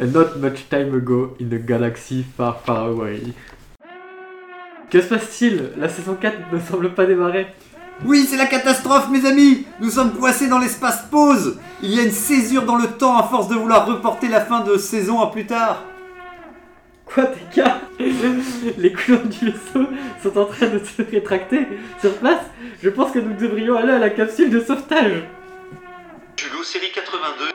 And not much time ago in a galaxy far far away. Que se passe-t-il? La saison 4 ne semble pas démarrer. Oui, c'est la catastrophe, mes amis Nous sommes coincés dans l'espace pause Il y a une césure dans le temps à force de vouloir reporter la fin de saison à plus tard. Quoi, tes gars? Les couleurs du vaisseau sont en train de se rétracter. Sur place, je pense que nous devrions aller à la capsule de sauvetage. Hugo, série 82.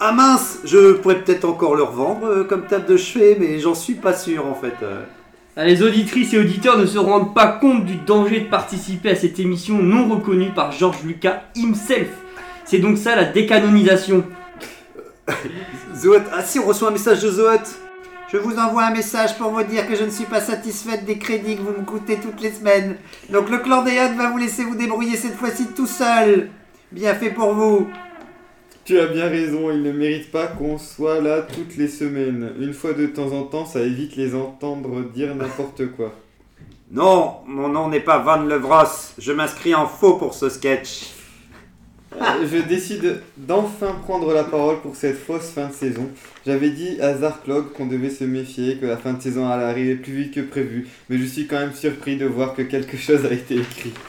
Ah mince Je pourrais peut-être encore le revendre euh, comme table de chevet, mais j'en suis pas sûr en fait. euh. Ah, Les auditrices et auditeurs ne se rendent pas compte du danger de participer à cette émission non reconnue par George Lucas himself. C'est donc ça la décanonisation. Zoot, ah si, on reçoit un message de Zoot Je vous envoie un message pour vous dire que je ne suis pas satisfaite des crédits que vous me coûtez toutes les semaines. Donc le clan Deon va vous laisser vous débrouiller cette fois-ci tout seul. Bien fait pour vous. Tu as bien raison, il ne mérite pas qu'on soit là toutes les semaines. Une fois de temps en temps, ça évite les entendre dire n'importe quoi. Non, mon nom n'est pas Van Levros. Je m'inscris en faux pour ce sketch. Euh, Je décide d'enfin prendre la parole pour cette fausse fin de saison. J'avais dit à Zarklog qu'on devait se méfier, que la fin de saison allait arriver plus vite que prévu, mais je suis quand même surpris de voir que quelque chose a été écrit.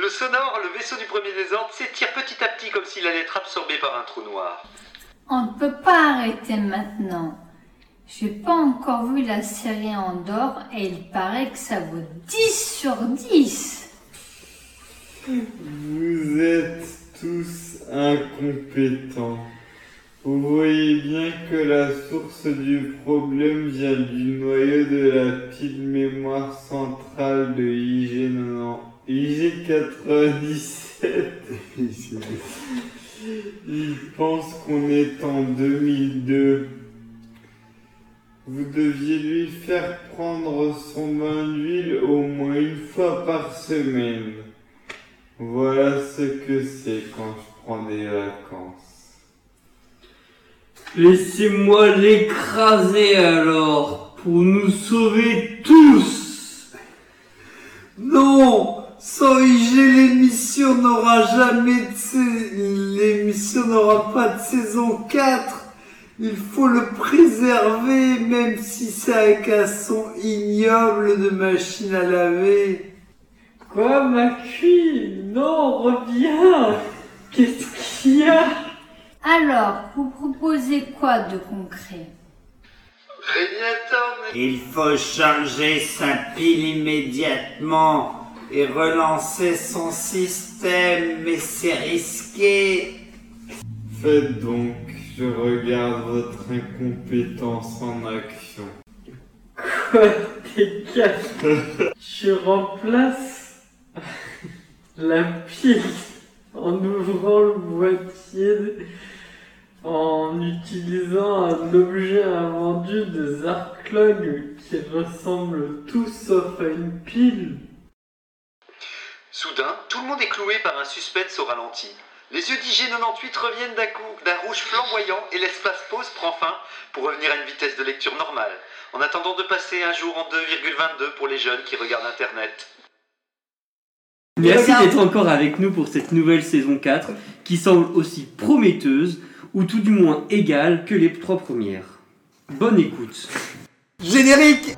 Le sonore, le vaisseau du premier désordre, s'étire petit à petit comme s'il allait être absorbé par un trou noir. On ne peut pas arrêter maintenant. J'ai pas encore vu la série Andorre et il paraît que ça vaut 10 sur 10. Vous êtes tous incompétents. Vous voyez bien que la source du problème vient du noyau de la pile mémoire centrale de IG90. IG97. Il pense qu'on est en 2002. Vous deviez lui faire prendre son bain d'huile au moins une fois par semaine. Voilà ce que c'est quand je prends des vacances. Laissez-moi l'écraser alors, pour nous sauver tous. Non Sans IG, l'émission n'aura jamais de sa- L'émission n'aura pas de saison 4 Il faut le préserver, même si ça a qu'un son ignoble de machine à laver. Quoi, ma cuille Non, reviens! Qu'est-ce qu'il y a? Alors, vous proposez quoi de concret? Régnator n'est- Il faut changer sa pile immédiatement et relancer son système, mais c'est risqué. Faites donc, je regarde votre incompétence en action. Quoi, Je remplace la pile en ouvrant le boîtier en utilisant un objet invendu de Zarklog qui ressemble tout sauf à une pile. Soudain, tout le monde est cloué par un suspense au ralenti. Les yeux d'IG98 reviennent d'un coup d'un rouge flamboyant et l'espace pause prend fin pour revenir à une vitesse de lecture normale, en attendant de passer un jour en 2,22 pour les jeunes qui regardent Internet. Merci d'être encore avec nous pour cette nouvelle saison 4 qui semble aussi prometteuse ou tout du moins égale que les trois premières. Bonne écoute. Générique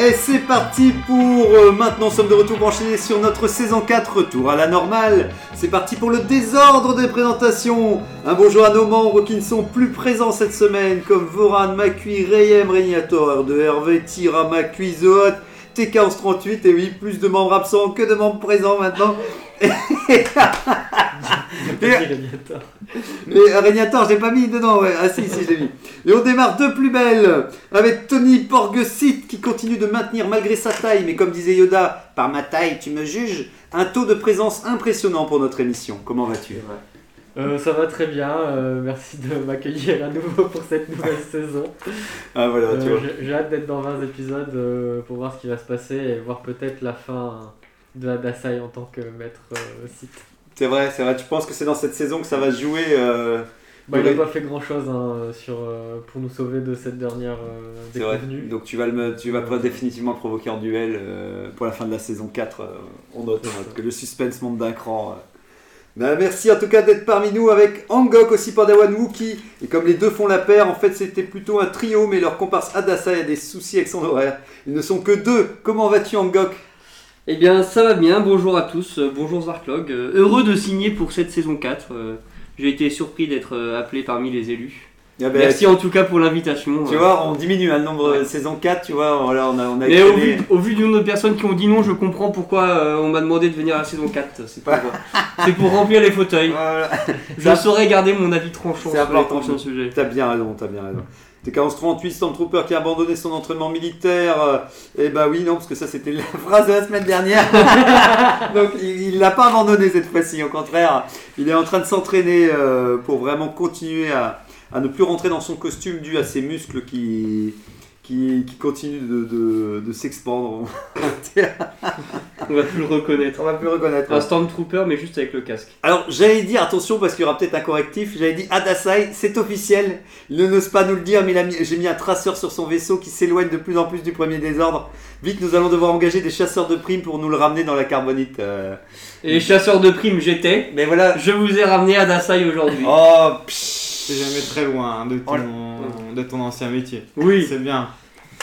Et c'est parti pour... euh, maintenant, sommes de retour branchés sur notre saison 4, retour à la normale. C'est parti pour le désordre des présentations. Un bonjour à nos membres qui ne sont plus présents cette semaine, comme Voran, Macui, Rayem, Régnator, de Hervé, Tira, Macui, Zoot, TK1138, et oui, plus de membres absents que de membres présents maintenant. J'ai dit Régnator. Mais Régnator, je l'ai pas mis dedans, ouais. Ah si, si, je l'ai mis. Et on démarre de plus belle avec Tony Porgesit qui continue de maintenir malgré sa taille, mais comme disait Yoda, par ma taille tu me juges, un taux de présence impressionnant pour notre émission. Comment vas-tu? Euh, ça va très bien, euh, merci de m'accueillir à nouveau pour cette nouvelle saison. Ah voilà, tu Euh, vois. j'ai- J'ai hâte d'être dans 20 épisodes euh, pour voir ce qui va se passer et voir peut-être la fin de Adasai en tant que maître euh, site. C'est vrai, c'est vrai. Tu penses que c'est dans cette saison que ça va se jouer euh, Bah, il n'a pas fait grand chose sur, euh, pour nous sauver de cette dernière euh, déconvenue. Donc tu vas, le, me- tu vas pas définitivement le provoquer en duel pour la fin de la saison 4. euh, on note que le suspense monte d'un cran. merci en tout cas d'être parmi nous avec Angok aussi Padawan Wookie. Et comme les deux font la paire, en fait c'était plutôt un trio, mais leur comparse Adasai a des soucis avec son horaire. Ils ne sont que deux. Comment vas-tu Angok? Eh bien, ça va bien, bonjour à tous, euh, bonjour Zarklog. Euh, heureux de signer pour cette saison 4. euh, J'ai été surpris d'être appelé parmi les élus. Ah ben, Merci en tout cas pour l'invitation. Tu euh. vois, on diminue hein, le nombre de saison 4, tu vois, on a, on a Mais au vu, au vu du nombre de personnes qui ont dit non, je comprends pourquoi euh, on m'a demandé de venir à la saison 4. C'est pour, c'est pour remplir les fauteuils. Voilà. Je saurais garder mon avis tranchant sur les prochains sujets. T'as bien raison, t'as bien raison. T1138 Stormtrooper qui a abandonné son entraînement militaire. euh, Eh bah oui, non, parce que ça c'était la phrase de la semaine dernière. Donc il il l'a pas abandonné cette fois-ci, au contraire. Il est en train de s'entraîner euh, pour vraiment continuer à ne plus rentrer dans son costume dû à ses muscles qui, qui, qui continuent de, de, de s'expandre. On va plus le reconnaître. On va plus le reconnaître. Un Stormtrooper, mais juste avec le casque. Alors j'allais dire, attention parce qu'il y aura peut-être un correctif, j'avais dit Adasai, c'est officiel, il ne n'ose pas nous le dire, mais j'ai mis un traceur sur son vaisseau qui s'éloigne de plus en plus du premier désordre. Vite, nous allons devoir engager des chasseurs de primes pour nous le ramener dans la carbonite. euh. Et les chasseurs de primes, j'étais. Mais voilà. Je vous ai ramené à Dasai aujourd'hui. Oh, C'est jamais très loin hein, de, ton, de ton ancien métier. Oui. C'est bien.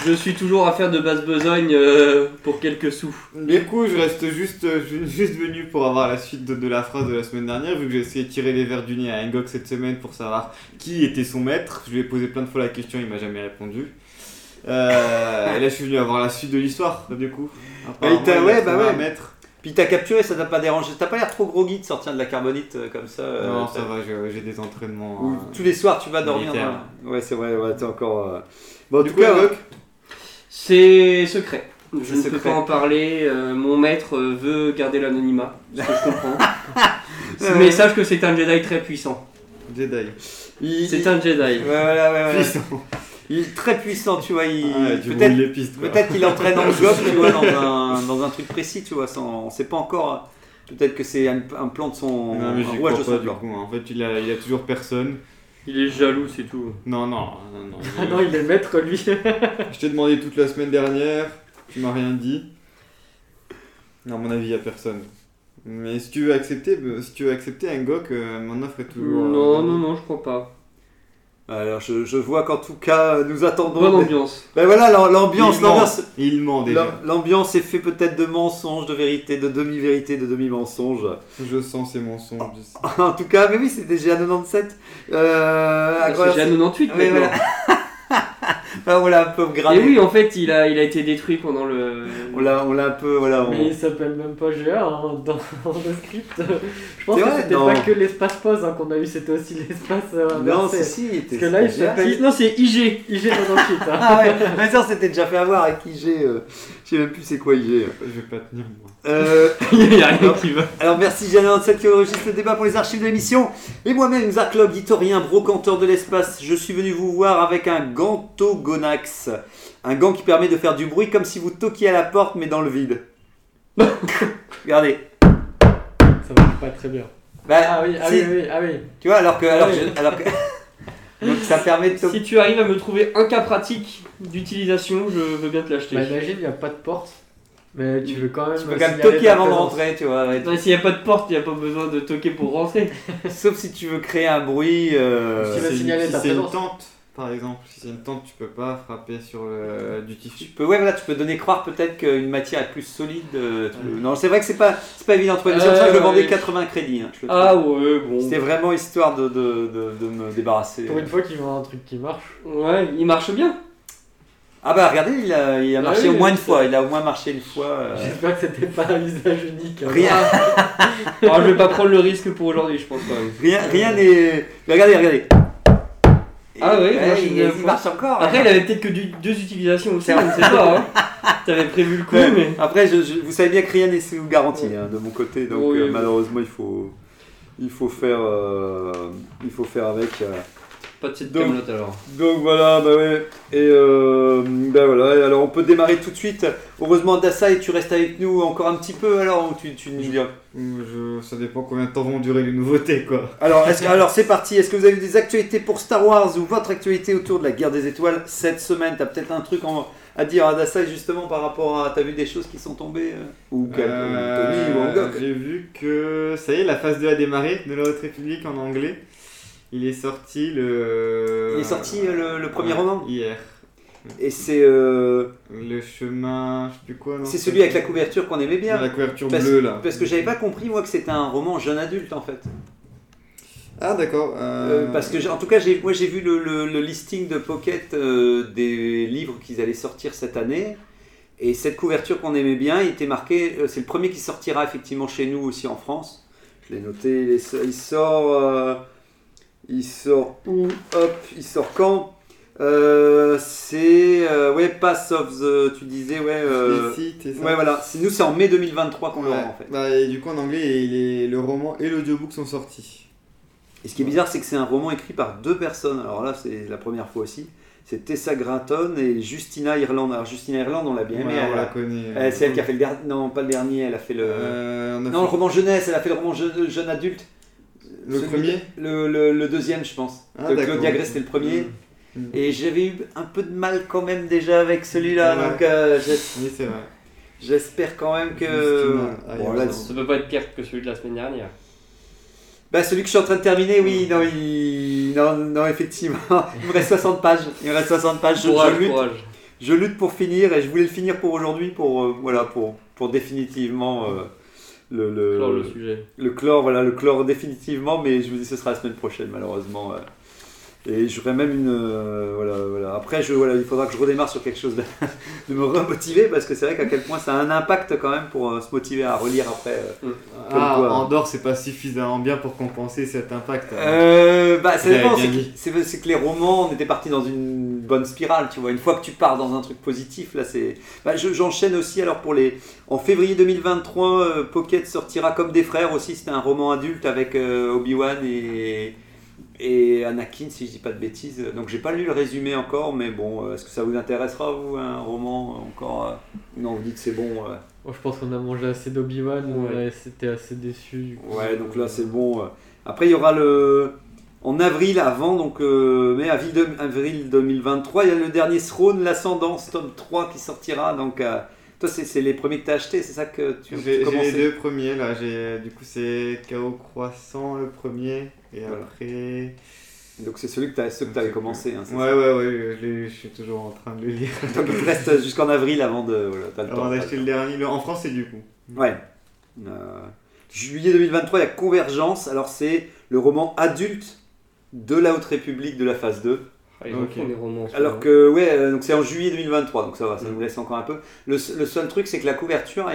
Je suis toujours à faire de basse besogne euh, pour quelques sous. Du coup, je reste juste, euh, ju- juste venu pour avoir la suite de, de la phrase de la semaine dernière, vu que j'ai essayé de tirer les verres du nez à Engok cette semaine pour savoir qui était son maître. Je lui ai posé plein de fois la question, il m'a jamais répondu. Euh, et là, je suis venu avoir la suite de l'histoire, du coup. Bah, il ouais, bah ouais. maître. Puis t'as capturé, ça t'a pas dérangé, t'as pas l'air trop groggy de sortir de la carbonite euh, comme ça. euh, non, t'as- ça va, j'ai j'ai des entraînements. Ou euh, tous les soirs tu vas dormir. dans- Ouais, c'est vrai, ouais, t'es encore. euh, Bon, en Du tout coup, cas, C'est secret. Je C'est ne peux secret. pas en parler. euh, mon maître euh, veut garder l'anonymat, ce que je comprends. Mais sache que c'est un Jedi très puissant. Jedi. il- C'est il- un Jedi. Ouais, voilà, ouais, ouais. Puissant. Il est très puissant, tu vois. Il... Ah peut-être, peut-être qu'il entraîne en job, tu vois, dans un, dans un truc précis, tu vois. Sans, on sait pas encore. Peut-être que c'est un, un plan de son. Non, mais un rouage crois de pas son du plan. coup. hein. En fait, il a, il a toujours personne. Il est jaloux, c'est tout. Non, non, non, non. Ah non, il est maître lui. Je t'ai demandé toute la semaine dernière, tu m'as rien dit. À mon avis, il y a personne. Mais si tu veux accepter, euh, si tu veux accepter Engok, euh, mon offre est toujours. euh, Non, non, non, je crois pas. Alors, je, je vois qu'en tout cas, nous attendons. Bonne des- ambiance. Ben voilà, l'am- l'ambiance, l'ambiance. Il ment déjà. l'am- L'ambiance est fait peut-être de mensonges, de vérité, de demi-vérité, de demi-mensonges. Je sens ces mensonges. En tout cas, mais oui, c'était GA97. Euh, C'est incroyable. GA98 Oui, maintenant. voilà. On l'a un peu Et gradé. oui, en fait, il a, il a été détruit pendant le. On l'a, on l'a un peu, voilà. on- Mais il s'appelle même pas GA hein, dans, dans le script. Je pense C'est que vrai, c'était non. pas que l'espace pause hein, qu'on a eu, c'était aussi l'espace euh, Non, inversé. si, si, il était- Parce que là, il c'était GA. s'appelle Non, c'est IG. IG 98. Hein. Ah ouais, mais ça, c'était déjà fait avoir avec IG. euh, sais même plus c'est quoi IG. Je vais pas tenir moi. Euh, Il y a rien qui va. Alors merci Jeanne97 qui enregistre le débat pour les archives de l'émission. Et moi-même, Zarklog, historien, brocanteur de l'espace, je suis venu vous voir avec un gantogonax. Un gant qui permet de faire du bruit comme si vous toquiez à la porte mais dans le vide. Regardez. Ça marche pas très bien. Bah, Ah oui, ah si. oui, oui, ah oui. Tu vois, alors que... Alors, Ah oui. je- alors que... Donc ça permet de toquer. Si tu arrives à me trouver un cas pratique d'utilisation, je veux bien te l'acheter. Bah, imagine, il n'y a pas de porte. Mais tu veux quand même. Tu peux quand même signaler toquer avant de présence. rentrer, tu vois. ouais. Ouais, S'il n'y a pas de porte, il n'y a pas besoin de toquer pour rentrer. Sauf si tu veux créer un bruit... euh, Tu veux Si- signaler si ta c'est une présence. tente, par exemple, si c'est une tente, tu peux pas frapper sur le, du Tu tissu. peux, ouais, voilà, tu peux donner croire peut-être qu'une matière est plus solide. euh, tu peux- Non, c'est vrai que c'est pas, c'est pas évident ça que je le Euh, vendais ouais. 80 crédits. hein, je le Ah ouais, bon. C'était vraiment histoire de, de, de, de me débarrasser. Pour une fois qu'ils vendent un truc qui marche. Ouais, il marche bien. Ah bah regardez, il a, il a Ah marché oui, au moins une fois. Il a au moins marché une fois. euh, J'espère que c'était pas un usage unique. hein. Rien. Alors, je vais pas prendre le risque pour aujourd'hui, je pense quand même. Rien, rien n'est. Mais regardez, Ah oui, Ouais, il marche il, une il fois. marche encore. Après, il avait peut-être que du- deux utilisations aussi, on ne sait pas. Hein. T'avais prévu le coup, Ouais. mais. Après, je- je- vous savez bien que rien n'est sous garantie hein, de mon côté, donc Oui, euh, malheureusement, il faut, il faut faire, euh, il faut faire avec. euh. Pas de cette Donc- camelote alors. Donc voilà, bah ouais. Et euh, ben voilà. Et alors, on peut démarrer tout de suite. Heureusement, Dasai, tu restes avec nous encore un petit peu. Alors, ou tu, tu nous dis. Je- ça dépend combien de temps vont durer les nouveautés, quoi. Alors, est-ce alors c'est parti. Est-ce que vous avez des actualités pour Star Wars ou votre actualité autour de la guerre des étoiles cette semaine? T'as peut-être un truc en- à dire à Dasai justement par rapport à. T'as vu des choses qui sont tombées euh, Ou Euh, Tony ou Angok J'ai vu que ça y est, la phase 2 a démarré de la Haute République en anglais. Il est sorti le. Il est sorti euh, le, le premier Ouais, roman Hier. Et c'est euh, Le chemin, je sais plus quoi. c'est celui avec la couverture qu'on aimait bien. La couverture Parce- bleue là. Parce que j'avais pas compris moi que c'était un roman jeune adulte en fait. Ah d'accord. Euh, parce que en tout cas moi j'ai vu le, le- le listing de Pocket des livres qu'ils allaient sortir cette année. Et cette couverture qu'on aimait bien, il était marqué, c'est le premier qui sortira effectivement chez nous aussi en France. Je l'ai noté, il, sort, il sort où Hop, il sort quand? Euh, C'est euh, ouais Pass of the, tu disais ouais. euh, Explicit, et ça. ouais voilà, nous c'est en mai 2023 qu'on Ouais. l'aura en fait. Bah, et du coup en anglais, il est- le roman et l'audiobook sont sortis. Et ce qui est bizarre, c'est que c'est un roman écrit par deux personnes. Alors là, c'est la première fois aussi. C'est Tessa Gratton et Justina Irland. Alors Justina Irland, on l'a bien aimé. Ouais, on elle, la connaît. elle, c'est elle qui a fait le dernier. Non, pas le dernier. Elle a fait le. Euh, on a non, le roman jeunesse. Elle a fait le roman jeune, jeune adulte. Le Celui- premier le, le- le deuxième, je pense. Ah. Claudia Gray, c'était le premier. Mm. Et j'avais eu un peu de mal quand même déjà avec celui-là. Ouais. Donc euh, Oui, c'est vrai. j'espère quand même que. Justina Bon, là, Ça peut pas être pire que celui de la semaine dernière. Bah, celui que je suis en train de terminer, oui, non, il... non, non, effectivement. Il me reste 60 pages. Il me reste 60 pages. Je, lutte, courage. je lutte pour finir et je voulais le finir pour aujourd'hui, pour, euh, voilà, pour, pour définitivement euh, le, le, Clore le sujet. le clore, voilà, le clore définitivement, mais je vous dis ce sera la semaine prochaine, malheureusement. Et j'aurais même une. euh, voilà, voilà. Après, je, voilà, il faudra que je redémarre sur quelque chose de, de me remotiver parce que c'est vrai qu'à quel point ça a un impact quand même pour euh, se motiver à relire après. euh, comme Ah, quoi. Andorre, c'est pas suffisamment bien pour compenser cet impact. hein. Euh, bah, ça dépend. C'est que, les romans, on était parti dans une bonne spirale, tu vois. Une fois que tu pars dans un truc positif, là, c'est. Bah, je- j'enchaîne aussi alors pour les. En février 2023, euh, Pocket sortira comme des frères aussi. C'était un roman adulte avec Obi-Wan et. Et Anakin, si je dis pas de bêtises. Donc j'ai pas lu le résumé encore, mais bon, euh, est-ce que ça vous intéressera, vous, un roman encore euh, Non, vous dites c'est bon. euh. Bon, je pense qu'on a mangé assez d'Obi-Wan, Ouais. c'était assez déçu. Du coup. Ouais, donc là c'est bon. euh. Après il y aura le en avril avant donc euh, mais avril, de- avril 2023, il y a le dernier Throne l'ascendance tome 3 qui sortira donc euh, toi c'est les premiers que tu as acheté, c'est ça que tu, tu J'ai les deux premiers là, j'ai du coup c'est Chaos Croissant le premier et Voilà. après. Donc c'est celui que tu as avais commencé hein, Ouais ouais ouais, je, suis toujours en train de le lire. Donc il te reste jusqu'en avril avant de voilà, t'as le. Avant d'acheter le dernier, le- en français du coup. Ouais. Euh, juillet 2023, il y a Convergence. Alors, c'est le roman adulte de la Haute République de la phase 2. Ah, ils font des romans. Alors que, ouais, euh, donc c'est en juillet 2023, donc ça va, ça Mm. nous laisse encore un peu. Le, le seul truc, c'est que la couverture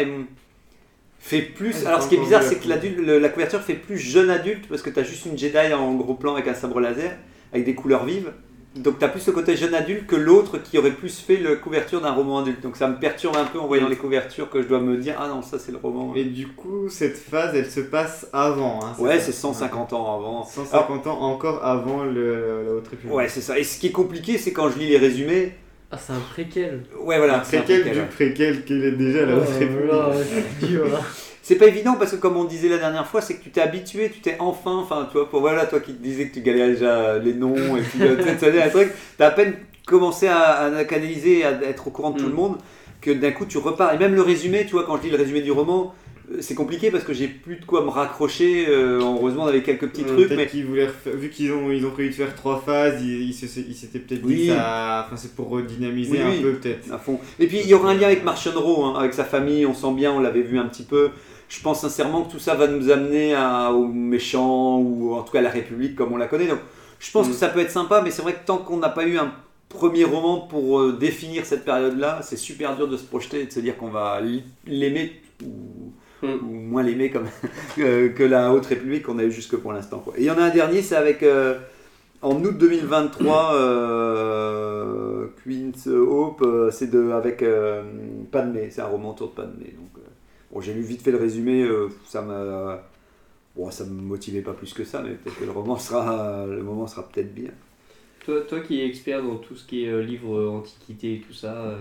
fait plus. Alors, ce qui est bizarre, c'est que le- la couverture fait plus jeune adulte parce que tu as juste une Jedi en gros plan avec un sabre laser, avec des couleurs vives. Donc, tu as plus ce côté jeune adulte que l'autre qui aurait plus fait la couverture d'un roman adulte. Donc, ça me perturbe un peu en voyant les couvertures que je dois me dire, ah non, ça c'est le roman. Et du coup, cette phase elle se passe avant. Hein, Ouais, c'est 150 ans avant. 150 ans encore avant le, la Haute République. Ouais, c'est ça. Et ce qui est compliqué, c'est quand je lis les résumés. Ah, c'est un préquel. Ouais, voilà. Un préquel du ouais. préquel qu'il est déjà la Haute Oh République. là, c'est dur, hein. C'est pas évident parce que comme on disait la dernière fois, c'est que tu t'es habitué, tu t'es enfin, enfin, tu vois, pour, voilà, toi qui te disais que tu galérais déjà les noms et puis euh, tu un truc, t'as à peine commencé à, à canaliser, à être au courant de tout Mm. le monde, que d'un coup tu repars. Et même le résumé, tu vois, quand je lis le résumé du roman, c'est compliqué parce que j'ai plus de quoi me raccrocher. euh, heureusement, on avait quelques petits Euh, trucs, peut-être mais qu'ils voulaient refaire- vu qu'ils ont, ils ont prévu de faire trois phases, ils ils s'étaient peut-être Oui. dit ça, enfin c'est pour redynamiser Oui, un oui. peu peut-être. à fond. Et puis il y aura un lien avec Martian Rowe, hein, avec sa famille, on sent bien, on l'avait vu un petit peu. Je pense sincèrement que tout ça va nous amener à- aux méchants ou en tout cas à la République comme on la connaît. Donc je pense Mm. que ça peut être sympa, mais c'est vrai que tant qu'on n'a pas eu un premier roman pour euh, définir cette période-là, c'est super dur de se projeter et de se dire qu'on va l'aimer ou, Mm. ou moins l'aimer comme que, que la Haute République qu'on a eu jusque pour l'instant. Et il y en a un dernier, c'est avec euh, en août 2023, euh, Queen's Hope, euh, c'est de avec euh, Padmé, c'est un roman autour de Padmé. Donc, euh, bon, j'ai lu vite fait le résumé, ça m'a Bon, ça me motivait pas plus que ça, mais peut-être que le roman sera, le moment sera peut-être bien. Toi, toi qui es expert dans tout ce qui est livre antiquité et tout ça,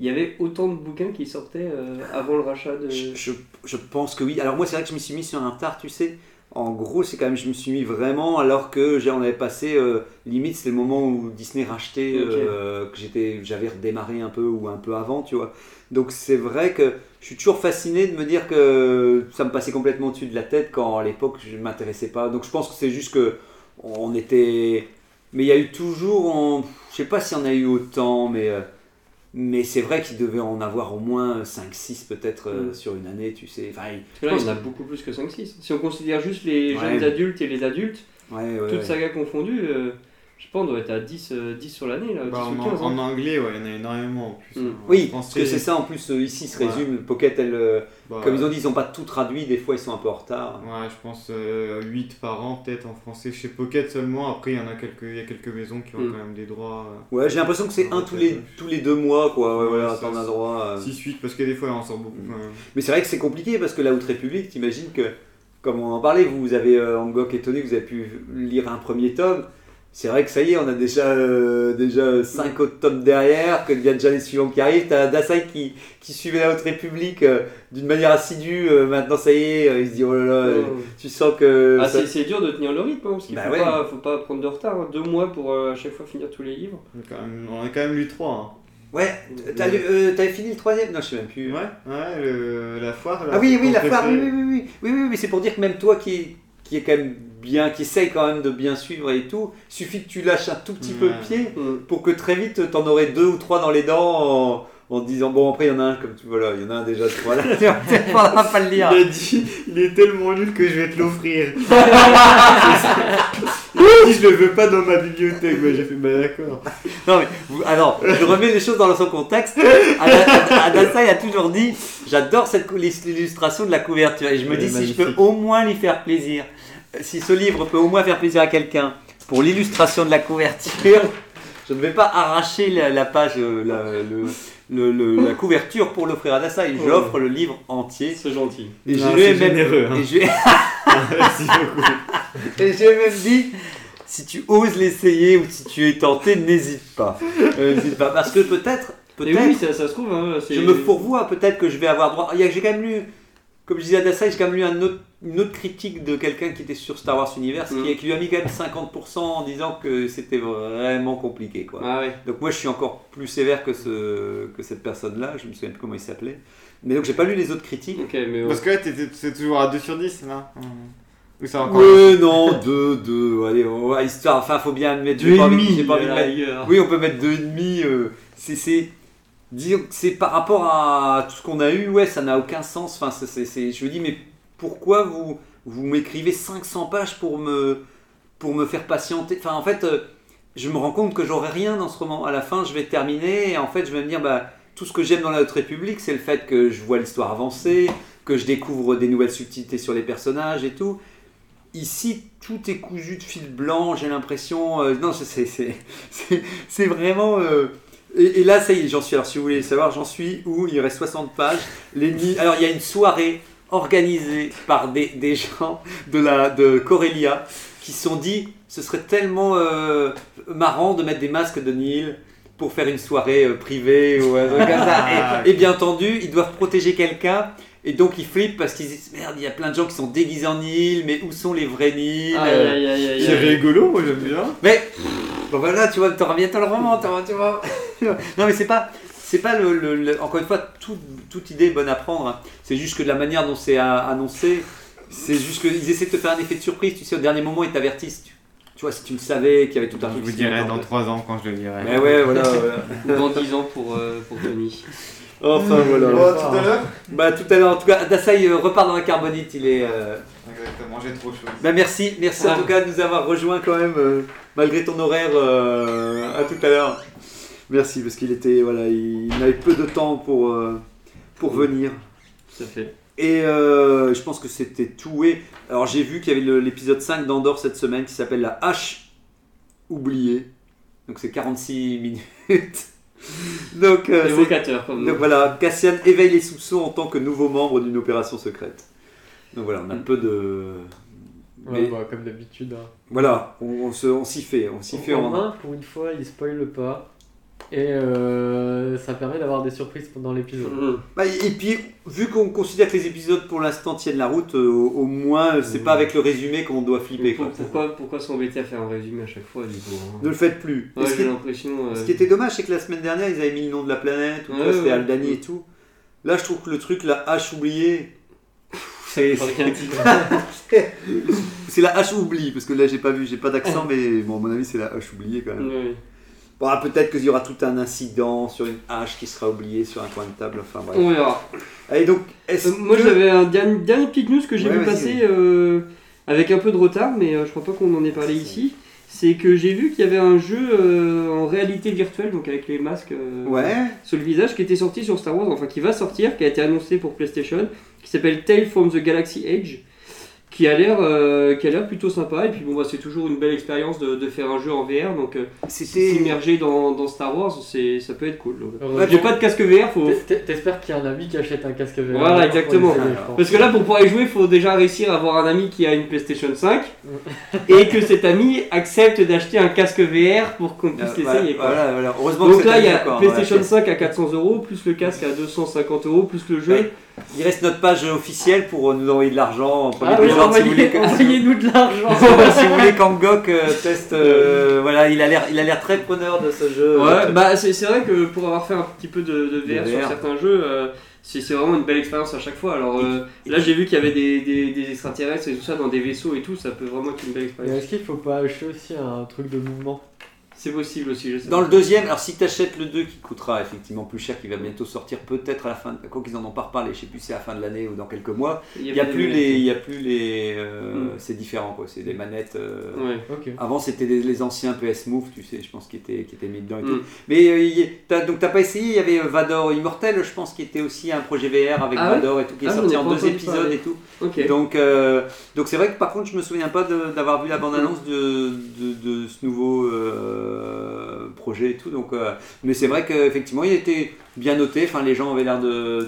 il y avait autant de bouquins qui sortaient euh, avant le rachat de. Je, je- je pense que oui. Alors moi, c'est vrai que je me suis mis sur un tard, tu sais. En gros, c'est quand même, je me suis mis vraiment alors que on avait passé, euh, limite, c'était le moment où Disney rachetait, euh, que j'étais, j'avais redémarré un peu ou un peu avant, tu vois. Donc c'est vrai que je suis toujours fasciné de me dire que ça me passait complètement au-dessus de la tête quand à l'époque je ne m'intéressais pas. Donc je pense que c'est juste que on était, mais il y a eu toujours, en... je sais pas s'il y en a eu autant, mais mais c'est vrai qu'il devait en avoir au moins 5-6 peut-être euh, Mm. sur une année, tu sais. Enfin, il- Parce que là, il y en a beaucoup plus que 5-6. Si on considère juste les Ouais. jeunes adultes et les adultes, ouais, ouais, toutes ouais. sagas confondues, euh, je sais pas, on doit être à 10, euh, 10 sur l'année, là, 10 Bah, en, ou 15. en hein. anglais, ouais, il y en a énormément en plus. Mm. hein. Oui, En parce que c'est ça en plus, euh, ici se Ouais. résume. Pocket, elle, euh, bah, comme ils ont dit, ils n'ont pas tout traduit, des fois ils sont un peu en retard. Ouais, je pense 8 par an peut-être en français chez Pocket seulement. Après, il y en a quelques, il y a quelques maisons qui ont Mm. quand même des droits. Ouais, j'ai l'impression que c'est un tous les, tous les deux mois, quoi. Ouais, Ouais, voilà, t'en as droit. euh. 6-8 parce que des fois, il en sort beaucoup Mm. quand même. Mais c'est vrai que c'est compliqué parce que la Haute République, t'imagines que, comme on en parlait, vous avez, euh, Angok et Tony, vous avez pu lire un premier tome. C'est vrai que ça y est, on a déjà, euh, déjà 5 autres tomes derrière, qu'il y a déjà les suivants qui arrivent. T'as Dasai qui, qui suivait la Haute République euh, d'une manière assidue. euh, maintenant, ça y est, euh, il se dit oh là là, Oh. tu sens que. Ah, ça- c'est c'est dur de tenir le rythme, hein, parce qu'il Bah faut, ouais. pas, faut pas prendre de retard. hein. Deux mois pour euh, à chaque fois finir tous les livres. On a quand même, on a quand même lu 3. Ouais, t'as lu- euh, t'avais fini le troisième? Non, je sais même plus. Ouais, ouais, le- la foire. là, Ah oui, oui, la foire, oui, oui, oui, oui, oui, oui, mais c'est pour dire que même toi qui, qui est quand même bien, qui essaye quand même de bien suivre et tout, suffit que tu lâches un tout petit peu le pied Mm. pour que très vite t'en aurais deux ou trois dans les dents en, disant bon après il y en a un comme tu voilà, il y en a un déjà trois là, tu vas peut-être pas pas le Il lire. a dit, il est tellement nul que je vais te l'offrir. il a dit, je le veux pas dans ma bibliothèque. J'ai fait, bah d'accord. Non mais vous- alors je remets les choses dans son contexte. Ada- Adassa il a toujours dit j'adore cette l'illustration de la couverture et je me dis si je peux au moins lui faire plaisir, si ce livre peut au moins faire plaisir à quelqu'un pour l'illustration de la couverture, je ne vais pas arracher la, la page, euh, la, le- le- le- la couverture pour l'offrir à Dassa et j'offre le livre entier. C'est gentil. Et je lui ai c'est même, généreux, hein. et je Merci beaucoup. et j'ai même dit, si tu oses l'essayer ou si tu es tenté, n'hésite pas. Euh, n'hésite pas. Parce que peut-être, peut-être, oui, ça, ça se trouve. Hein, je me fourvoie, peut-être que je vais avoir droit. J'ai quand même lu, comme je disais à Dassai, j'ai quand même lu un autre- une autre critique de quelqu'un qui était sur Star Wars Universe, Mm. qui, qui lui a mis quand même 50% en disant que c'était vraiment compliqué. Quoi. Ah ouais. Donc moi je suis encore plus sévère que, ce, que cette personne-là, je me souviens plus comment il s'appelait. Mais donc j'ai pas lu les autres critiques. Mais. Parce que là, c'est toujours à 2 sur 10 là Ou ça a encore. Ouais, non, 2, 2, allez, on va- histoire, enfin faut bien mettre Deux j'ai pas et envie- pas envie de mettre-. Oui, on peut mettre 2,5. Euh, c'est, c'est, dire que c'est par rapport à tout ce qu'on a eu, ouais, ça n'a aucun sens. Enfin, c'est- je me dis, mais pourquoi vous, vous m'écrivez 500 pages pour me, pour me faire patienter? Enfin, en fait, euh, je me rends compte que j'aurai rien dans ce roman. À la fin, je vais terminer et en fait, je vais me dire, bah, tout ce que j'aime dans la Haute République, c'est le fait que je vois l'histoire avancer, que je découvre des nouvelles subtilités sur les personnages et tout. Ici, tout est cousu de fil blanc, j'ai l'impression. euh, non, c'est vraiment. euh, et, et là, ça y est, j'en suis. Alors, si vous voulez savoir, j'en suis où il reste 60 pages. L'ennemi. Alors, il y a une soirée organisée par des, des gens de, la, de Corelia qui se sont dit ce serait tellement euh, marrant de mettre des masques de Nil pour faire une soirée euh, privée ou un truc comme ça. Et, et bien entendu, ils doivent protéger quelqu'un. Et donc ils flippent parce qu'ils disent merde, il y a plein de gens qui sont déguisés en Nil, mais où sont les vrais Nils aïe, C'est rigolo, moi j'aime bien. mais bon voilà, tu vois, t'auras bientôt le roman, t'auras- tu vois. non mais c'est pas, c'est pas le, le- le- encore une fois, tout- toute idée est bonne à prendre. hein. C'est juste que de la manière dont c'est a- annoncé, c'est juste qu'ils essaient de te faire un effet de surprise. Tu sais, au dernier moment, ils t'avertissent. Tu, tu vois, si tu le savais qu'il y avait tout un Je truc. vous qui dirai dans place. 3 ans quand je le lirai. Mais ouais, voilà. dans 10 ans pour, euh, pour Tony. Enfin voilà. Bon, tout à l'heure Bah tout à l'heure, en tout cas, Dasai euh, repart dans la carbonite. Il est. euh, Exactement, j'ai trop chaud. Bah merci, merci en Ouais. tout cas de nous avoir rejoints quand même, euh, malgré ton horaire. euh, à tout à l'heure. Merci, parce qu'il était, voilà, il avait peu de temps pour, euh, pour venir. Ça fait. Et euh, je pense que c'était tout. Et alors j'ai vu qu'il y avait l'épisode 5 d'Andorre cette semaine qui s'appelle La hache oubliée. Donc c'est 46 minutes. Donc, euh, c'est- Évocateur, comme donc voilà, Cassian éveille les soupçons en tant que nouveau membre d'une opération secrète. Donc voilà, on a Mm. peu de. Ouais, Mais bah, comme d'habitude. hein. voilà, on, on se- on s'y fait, on s'y fait en moins, pour une fois, il spoil pas. Et euh, ça permet d'avoir des surprises pendant l'épisode. Mmh. Bah, et puis, vu qu'on considère que les épisodes pour l'instant tiennent la route, euh, au, moins, euh, c'est Mm. pas avec le résumé qu'on doit flipper. Pour- Quoi. pourquoi pourquoi s'embêter à faire un résumé à chaque fois du coup hein Ne le faites plus. Ouais, ce, qui j'ai l'impression. euh, ce qui était dommage, c'est que la semaine dernière, ils avaient mis le nom de la planète, ou Ouais, quoi, c'était ouais. Aldani et tout. Là, je trouve que le truc, la hache oubliée, c'est rien dit. c'est la hache oublie, parce que là, j'ai pas vu, j'ai pas d'accent, mais bon, à mon avis, c'est la hache oubliée quand même. Ouais. Bon, ah, peut-être qu'il y aura tout un incident sur une hache qui sera oubliée sur un coin de table, enfin bref. On verra. Allez, donc, est-ce Euh, Moi que- j'avais un dernier, dernier petite news que j'ai Ouais, vu passer euh, avec un peu de retard, mais euh, je crois pas qu'on en ait parlé ici. C'est que j'ai vu qu'il y avait un jeu en réalité virtuelle, donc avec les masques Ouais. sur le visage, qui était sorti sur Star Wars, enfin qui va sortir, qui a été annoncé pour PlayStation, qui s'appelle Tale from the Galaxy Edge, qui a l'air euh, qui a l'air plutôt sympa. Et puis bon, bah, c'est toujours une belle expérience de, de faire un jeu en VR, donc euh, s'immerger dans, dans Star Wars, c'est ça peut être cool. donc. J'ai pas de casque VR, faut, T'es- t'es- T'espères qu'il y a un ami qui achète un casque VR. Voilà, exactement. essayer. Parce que là, pour pouvoir y jouer, il faut déjà réussir à avoir un ami qui a une PlayStation 5 et que cet ami accepte d'acheter un casque VR pour qu'on puisse Euh, l'essayer. voilà, quoi. voilà, voilà. Heureusement Donc que là, il y a d'accord, PlayStation voilà. 5 à 400 euros, plus le casque à 250 euros, plus le jeu. Ouais. Il reste notre page officielle pour nous envoyer de l'argent en premier Ah oui, épisode, si vous voulez envoyez- envoyez-nous de l'argent. si vous voulez qu'Angok euh, teste, euh, voilà, il a l'air, il a l'air très preneur de ce jeu. Ouais, bah c'est c'est vrai que pour avoir fait un petit peu de, de VR, De sur certains jeux, euh, c'est vraiment une belle expérience à chaque fois. Alors euh, là, j'ai vu qu'il y avait des, des, des extraterrestres et tout ça dans des vaisseaux et tout, ça peut vraiment être une belle expérience. est-ce qu'il faut pas acheter aussi un truc de mouvement? C'est possible aussi, je sais Dans pas. le deuxième, alors si tu achètes le 2 qui coûtera effectivement plus cher, qui va bientôt sortir peut-être à la fin, de... quoi qu'ils en ont pas reparlé, je sais plus si c'est à la fin de l'année ou dans quelques mois, il y a plus les, il y a plus les, euh, Mm. c'est différent quoi, c'est des manettes. euh, Ouais. Ok. Avant c'était les anciens PS Move, tu sais, je pense qui étaient, qui étaient mis dedans et tout. Mm. Mais euh, il y- t'as- donc t'as pas essayé, il y avait euh, Vador Immortel, je pense, qui était aussi un projet VR avec Ah Vador et tout, qui est Ah, sorti en deux épisodes parler. et tout. Donc euh, donc c'est vrai que par contre je me souviens pas de- d'avoir vu la bande annonce de, de, de ce nouveau euh, projet et tout. Donc euh, mais c'est vrai qu'effectivement il était bien noté. Enfin les gens avaient l'air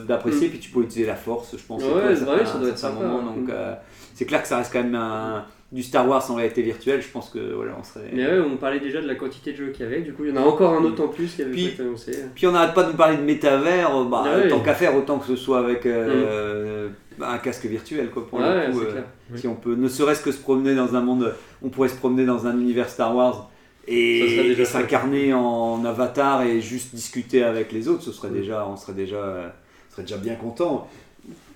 d'apprécier. Mm. Puis tu peux utiliser la force, je pense. Ouais, ça doit être. Donc Mm. euh, c'est clair que ça reste quand même un- du Star Wars en réalité virtuelle. Je pense que voilà on serait. Mais ouais, on parlait déjà de la quantité de jeux qu'il y avait, du coup il y en a encore un autre en plus qui avait Puis- été annoncé. Puis on n'arrête pas de nous parler de métavers, euh, bah, Ah ouais. tant qu'à faire, autant que ce soit avec euh, un casque virtuel quoi, pour le coup. euh, clair. Si on peut, ne serait-ce que se promener dans un monde, on pourrait se promener dans un univers Star Wars et, s'incarner en avatar et juste discuter avec les autres, ce serait déjà, on serait déjà, euh, on serait déjà bien content.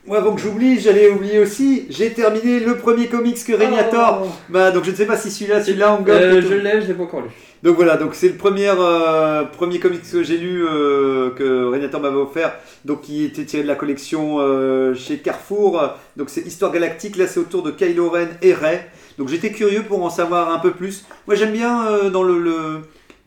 Moi, avant que j'oublie, j'allais oublier aussi, j'ai terminé le premier comics que Régnator. Bah, donc je ne sais pas si celui-là, celui-là, en Euh, je l'ai, je l'ai pas encore lu. donc voilà, donc c'est le premier, euh, premier comics que j'ai lu euh, que Renator m'avait offert, donc qui était tiré de la collection euh, chez Carrefour. Donc c'est Histoire Galactique, là c'est autour de Kylo Ren et Rey. Donc j'étais curieux pour en savoir un peu plus. Moi j'aime bien dans le, le-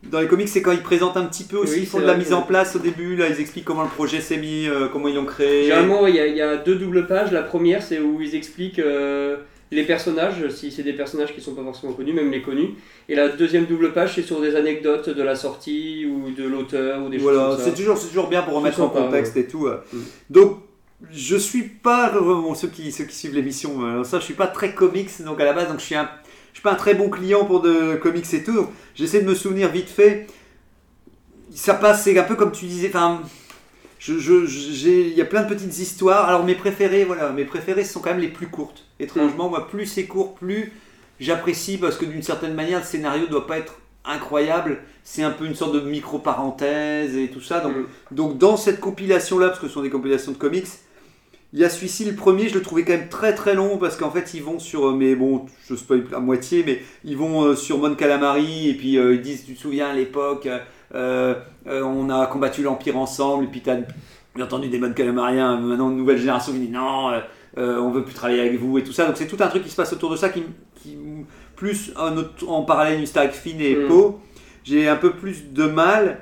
dans les comics, c'est quand ils présentent un petit peu aussi, Oui, ils font de la mise en place au début, là ils expliquent comment le projet s'est mis, euh, comment ils l'ont créé. Généralement, il y, a- il y a deux doubles pages. La première, c'est où ils expliquent euh, les personnages, si c'est des personnages qui sont pas forcément connus, même les connus. Et la deuxième double page, c'est sur des anecdotes de la sortie ou de l'auteur ou des Voilà, choses comme c'est ça. toujours, c'est toujours bien pour remettre en contexte ouais. et tout. euh. Mm. Donc, je suis pas, bon, ceux, qui, ceux qui suivent l'émission, ça, je suis pas très comics, donc à la base, donc je suis un, suis pas un très bon client pour de comics et tout. J'essaie de me souvenir vite fait. Ça passe, c'est un peu comme tu disais, enfin. Je, je- il y a plein de petites histoires. Alors mes préférés, voilà, mes préférés ce sont quand même les plus courtes. Étrangement, moi, plus c'est court, plus j'apprécie parce que d'une certaine manière, le scénario doit pas être incroyable. C'est un peu une sorte de micro-parenthèse et tout ça. Donc, Mm. donc dans cette compilation-là, parce que ce sont des compilations de comics, il y a celui-ci, le premier, je le trouvais quand même très très long parce qu'en fait ils vont sur, euh, mais bon, je spoil à moitié, mais ils vont euh, sur Mon Calamari et puis euh, ils disent, tu te souviens à l'époque, euh, euh, on a combattu l'Empire ensemble et puis t'as bien entendu des Mon Calamariens, maintenant une nouvelle génération qui dit non, on veut plus travailler avec vous et tout ça. Donc c'est tout un truc qui se passe autour de ça qui, qui plus en, autre- en parallèle une Stark Finn et Mm. Poe, j'ai un peu plus de mal.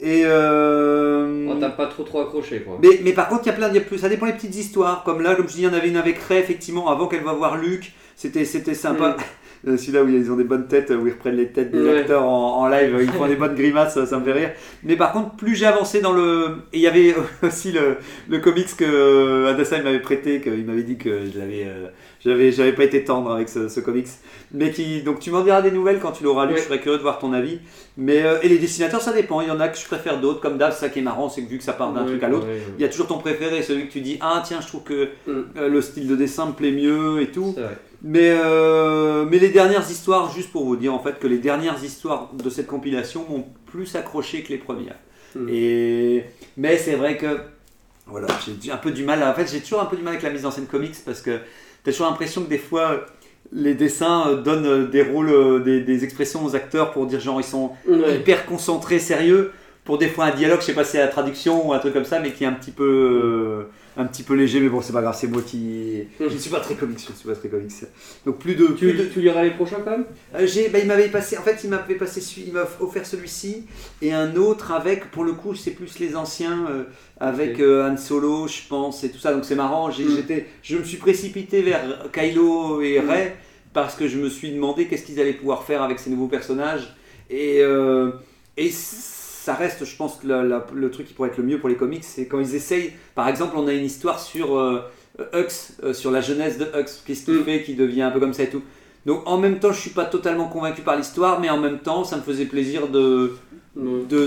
Et euh, Oh, T'as pas trop trop accroché quoi. mais, mais par contre, il y a plein, y a plus, ça dépend des petites histoires. Comme là, comme je dis, il y en avait une avec Ray, effectivement, avant qu'elle va voir Luc. C'était, c'était sympa. Euh, Celui-là où ils ont des bonnes têtes, où ils reprennent les têtes des Ouais. acteurs en, en live, ils font des bonnes grimaces, ça, ça me fait rire. Mais par contre, plus j'ai avancé dans le. Et il y avait aussi le, le comics que euh, Adassa m'avait prêté, qu'il m'avait dit que je l'avais. euh, j'avais, j'avais pas été tendre avec ce, ce comics. Mais qui. Donc tu m'en diras des nouvelles quand tu l'auras lu, Ouais. je serais curieux de voir ton avis. Mais, euh, et les dessinateurs, ça dépend. Il y en a que je préfère d'autres, comme Dave, ça qui est marrant, c'est que vu que ça part d'un Ouais, truc à l'autre, ouais, il y a toujours ton préféré, celui que tu dis Ah, tiens, je trouve que Mm. euh, le style de dessin me plaît mieux et tout. Mais, euh, mais les dernières histoires, juste pour vous dire en fait que les dernières histoires de cette compilation m'ont plus accroché que les premières. Mm. Et, mais c'est vrai que voilà, j'ai un peu du mal. En fait, j'ai toujours un peu du mal avec la mise en scène comics parce que t'as toujours l'impression que des fois les dessins euh, donnent euh, des rôles, des, des expressions aux acteurs pour dire genre ils sont Ouais. hyper concentrés, sérieux. Pour des fois un dialogue, je sais pas si c'est la traduction ou un truc comme ça, mais qui est un petit peu, euh, un petit peu léger. Mais bon, c'est pas grave, c'est moi qui. Je ne suis pas très comics, je ne suis pas très comics. Donc plus de. Tu, plus de- tu liras les prochains quand même? Euh, j'ai, bah, il m'avait passé, en fait, il m'avait passé, celui- il m'a offert celui-ci et un autre avec, pour le coup, c'est plus les anciens, euh, avec Ok. euh, Han Solo, je pense, et tout ça. Donc c'est marrant. J'ai, Mm. j'étais, je me suis précipité vers Kylo et Mm. Rey parce que je me suis demandé qu'est-ce qu'ils allaient pouvoir faire avec ces nouveaux personnages et euh, et ça reste, je pense, que la- la- le truc qui pourrait être le mieux pour les comics, c'est quand ils essayent. Par exemple, on a une histoire sur euh, Hux, euh, sur la jeunesse de Hux, qu'est-ce qu'il Mm. fait, qui devient un peu comme ça et tout. Donc en même temps, je suis pas totalement convaincu par l'histoire, mais en même temps, ça me faisait plaisir de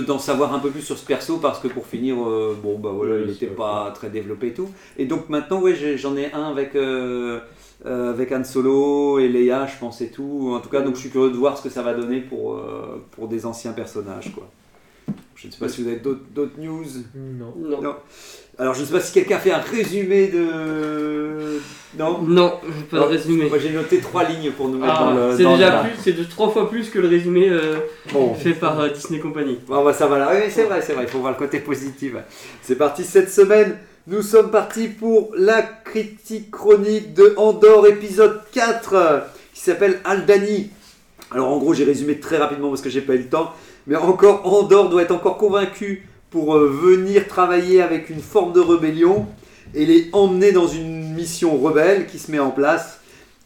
d'en savoir un peu plus sur ce perso parce que pour finir, euh, bon bah voilà, il n'était pas très développé et tout. Et donc maintenant, ouais, j'en ai un avec euh, euh, avec Han Solo et Leia, je pense et tout. En tout cas, donc je suis curieux de voir ce que ça va donner pour pour des anciens personnages quoi. Je ne sais pas si vous avez d'autres news. Non. Non. Non. Alors je ne sais pas si quelqu'un fait un résumé de non? Non, pas de résumé. Moi j'ai noté trois lignes pour nous mettre Ah, dans le. c'est déjà plus, c'est de trois fois plus que le résumé euh, Bon. fait par euh, Disney Company. Bon, bah, ça va là. Oui, c'est vrai, c'est vrai. Il faut voir le côté positif. C'est parti cette semaine. Nous sommes partis pour la critique chronique de Andorre, épisode 4, euh, qui s'appelle Aldani. Alors, en gros, j'ai résumé très rapidement parce que j'ai pas eu le temps. Mais encore, Andorre doit être encore convaincu pour euh, venir travailler avec une forme de rébellion et les emmener dans une mission rebelle qui se met en place.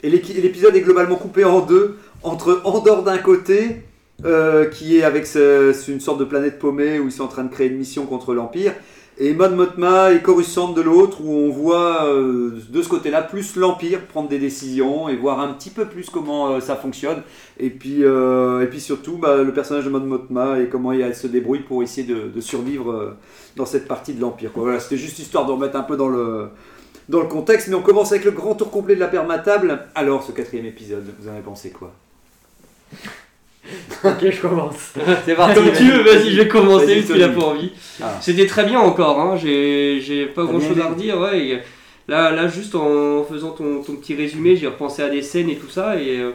Et l'épisode est globalement coupé en deux entre Andorre d'un côté euh, qui est avec une sorte de planète paumée où ils sont en train de créer une mission contre l'Empire. Et Mon Mothma et Coruscant de l'autre, où on voit euh, de ce côté-là plus l'Empire prendre des décisions et voir un petit peu plus comment euh, ça fonctionne. Et puis, euh, et puis surtout bah, le personnage de Mon Mothma et comment elle se débrouille pour essayer de, survivre dans cette partie de l'Empire. Voilà, C'était juste histoire de remettre un peu dans le, dans le contexte. Mais on commence avec le grand tour complet de la permatable. Alors, ce quatrième épisode, vous en avez pensé quoi? Ok, je commence. C'est parti Comme tu veux, vas-y, je vais commencer, l'as Tony. pas envie. Ah. C'était très bien encore, hein. j'ai pas grand chose à redire. Ouais, et là, là, juste en faisant ton, ton petit résumé, j'ai repensé à des scènes et tout ça, et euh,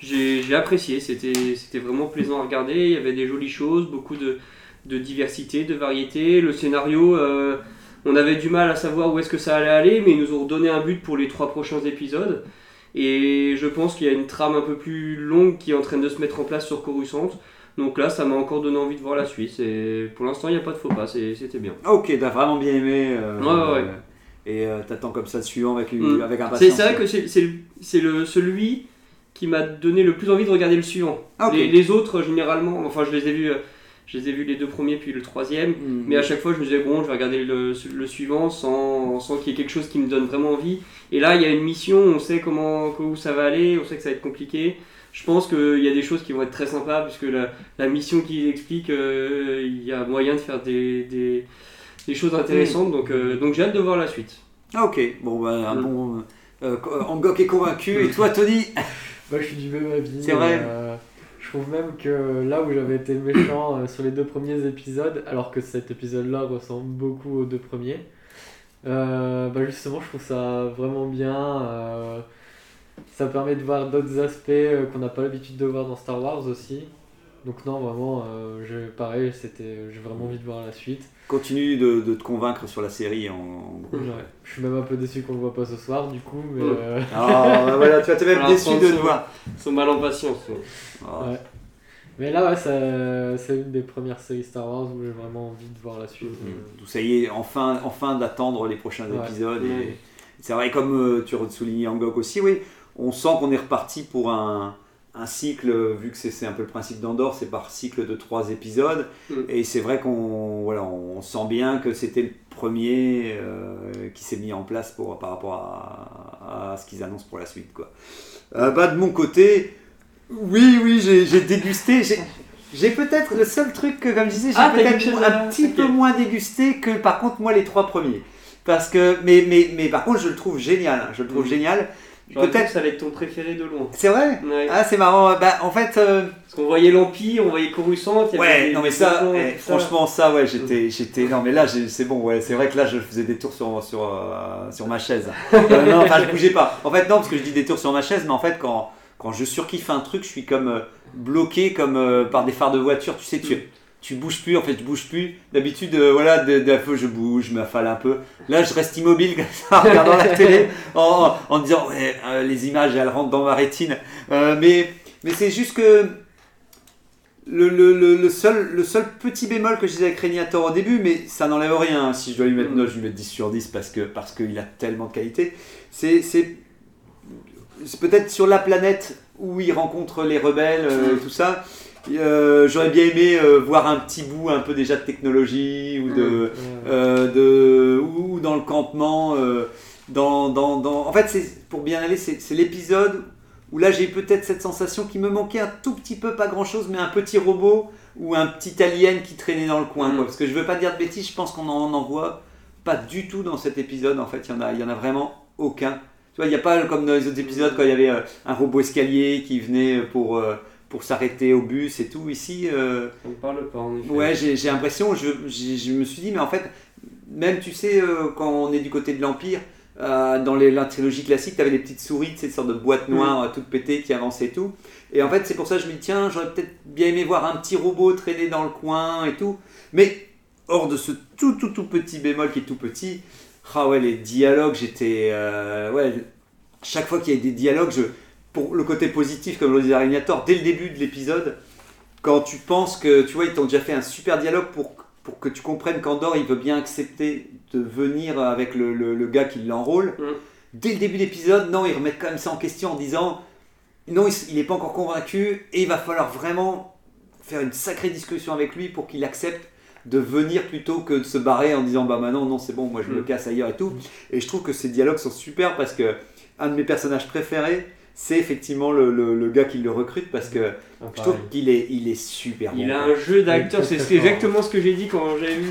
j'ai apprécié. C'était c'était vraiment plaisant à regarder. Il y avait des jolies choses, beaucoup de, de diversité, de variété. Le scénario, euh, on avait du mal à savoir où est-ce que ça allait aller, mais ils nous ont donné un but pour les trois prochains épisodes. Et je pense qu'il y a une trame un peu plus longue qui est en train de se mettre en place sur Coruscant. Donc là, ça m'a encore donné envie de voir la suite. Et pour l'instant, il n'y a pas de faux pas, c'était bien. Ah, Ok, t'as vraiment bien aimé. euh, Ouais, ouais, ouais. Et euh, t'attends comme ça le suivant avec, Mm. avec C'est impatience. c'est vrai que c'est- le- celui qui m'a donné le plus envie de regarder le suivant. Ah, ok. les, les autres, généralement, enfin, je les ai vus. Je les ai vus les deux premiers puis le troisième, Mm. mais à chaque fois je me disais bon je vais regarder le, le suivant sans, sans qu'il y ait quelque chose qui me donne vraiment envie. Et là il y a une mission, on sait comment où ça va aller, on sait que ça va être compliqué. Je pense qu'il y a des choses qui vont être très sympas puisque la, la mission qui explique euh, il y a moyen de faire des, des, des choses intéressantes donc, euh, donc j'ai hâte de voir la suite. Ah, ok, bon, bah, un Mm. bon. Euh, euh, Angok est convaincu. Et toi, Tony? Moi, je suis du même avis. C'est vrai. euh, trouve même que là où j'avais été méchant euh, sur les deux premiers épisodes, alors que cet épisode-là ressemble beaucoup aux deux premiers, euh, bah justement, je trouve ça vraiment bien. euh, ça permet de voir d'autres aspects qu'on n'a pas l'habitude de voir dans Star Wars aussi. Donc non, vraiment, euh, je, pareil, c'était, j'ai vraiment envie de voir la suite. Continue de, de te convaincre sur la série en, en gros. Ouais. Je suis même un peu déçu qu'on le voit pas ce soir, du coup, mais... Euh, Ah, bah voilà, tu vas te même Alors, déçu de son- te voir. Sont mal en patience. Ouais. Mais là, ouais, ça- c'est une des premières séries Star Wars où j'ai vraiment envie de voir la suite. Mm. Euh, Donc ça y est, enfin, enfin d'attendre les prochains Ouais. épisodes. et Ouais. C'est vrai, comme euh, tu soulignes Angok aussi, oui, on sent qu'on est reparti pour un, un cycle, vu que c'est un peu le principe d'Andorre, c'est par cycle de trois épisodes. Mm. Et c'est vrai qu'on voilà, on sent bien que c'était le premier euh, qui s'est mis en place pour, par rapport à, à ce qu'ils annoncent pour la suite. Quoi. Euh, bah, de mon côté, oui, oui, j'ai dégusté. j'ai- peut-être le seul truc que, comme je disais, j'ai Ah, peut-être un petit peu moins dégusté que par contre moi les trois premiers. Parce que, mais, mais, mais par contre je le trouve génial, hein, je le trouve Mm. génial. Peut-être. ça allait être ton préféré de loin. C'est vrai Ouais. Ah c'est marrant, bah en fait... euh, Parce qu'on voyait l'Empire, on voyait Coruscant. y avait Ouais, des- non mais ça, eh, franchement ça, ouais, j'étais, j'étais, non mais là c'est bon, ouais, c'est vrai que là je faisais des tours sur sur euh, sur ma chaise. Euh, non, enfin je bougeais pas. En fait non, parce que je dis des tours sur ma chaise, mais en fait quand quand je surkiffe un truc, je suis comme bloqué comme par des phares de voiture. Tu sais, tu tu bouges plus, en fait je bouge plus. D'habitude, euh, voilà, de, de- peu je bouge, je m'affale un peu. Là je reste immobile comme ça, en regardant la télé, en, en disant ouais, euh, les images elles rentrent dans ma rétine. Euh, mais mais c'est juste que le, le- le- le seul, le seul petit bémol que je disais avec Régnator au début, mais ça n'enlève rien, hein. si je dois lui mettre note, je lui mets 10 sur 10 parce que parce qu'il a tellement de qualité, c'est c'est- c'est peut-être sur la planète où il rencontre les rebelles, euh, tout ça, euh, j'aurais bien aimé euh, voir un petit bout un peu déjà de technologie ou de, euh, de ou dans le campement dans, dans, dans- en fait c'est pour bien aller c'est c'est l'épisode où là j'ai peut-être cette sensation qui me manquait un tout petit peu pas grand chose mais un petit robot ou un petit alien qui traînait dans le coin quoi. parce que je veux pas dire de bêtises je pense qu'on en, en voit pas du tout dans cet épisode en fait. Il y en a il y en a vraiment aucun. Tu vois il n'y a pas comme dans les autres épisodes quand il y avait un robot escalier qui venait pour pour s'arrêter au bus et tout ici euh, On ne parle pas en effet. Ouais, j'ai l'impression, je, me suis dit, mais en fait, même tu sais, euh, quand on est du côté de l'Empire, euh, dans les, la trilogie classique, tu avais des petites souris, tu sais, sortes de boîtes noires euh, toutes pétées qui avançaient et tout. Et en fait, c'est pour ça que je me dis, tiens, j'aurais peut-être bien aimé voir un petit robot traîner dans le coin et tout. Mais hors de ce tout, tout, tout petit bémol qui est tout petit, ah ouais, les dialogues, j'étais. euh, ouais, chaque fois qu'il y a des dialogues, je, pour le côté positif, comme le disait Arignator, dès le début de l'épisode, quand tu penses que, tu vois, ils t'ont déjà fait un super dialogue pour, pour que tu comprennes qu'Andorre, il veut bien accepter de venir avec le, le- le gars qui l'enrôle, dès le début de l'épisode, non, ils remettent quand même ça en question en disant, non, il n'est pas encore convaincu, et il va falloir vraiment faire une sacrée discussion avec lui pour qu'il accepte de venir plutôt que de se barrer en disant bah maintenant non c'est bon moi je me Mm. casse ailleurs et tout. Et je trouve que ces dialogues sont super parce que un de mes personnages préférés c'est effectivement le, le- le gars qui le recrute parce que je trouve qu'il est, il est super Il bon, a quoi. un jeu d'acteur, Il est c'est exactement ce que j'ai dit quand j'avais vu.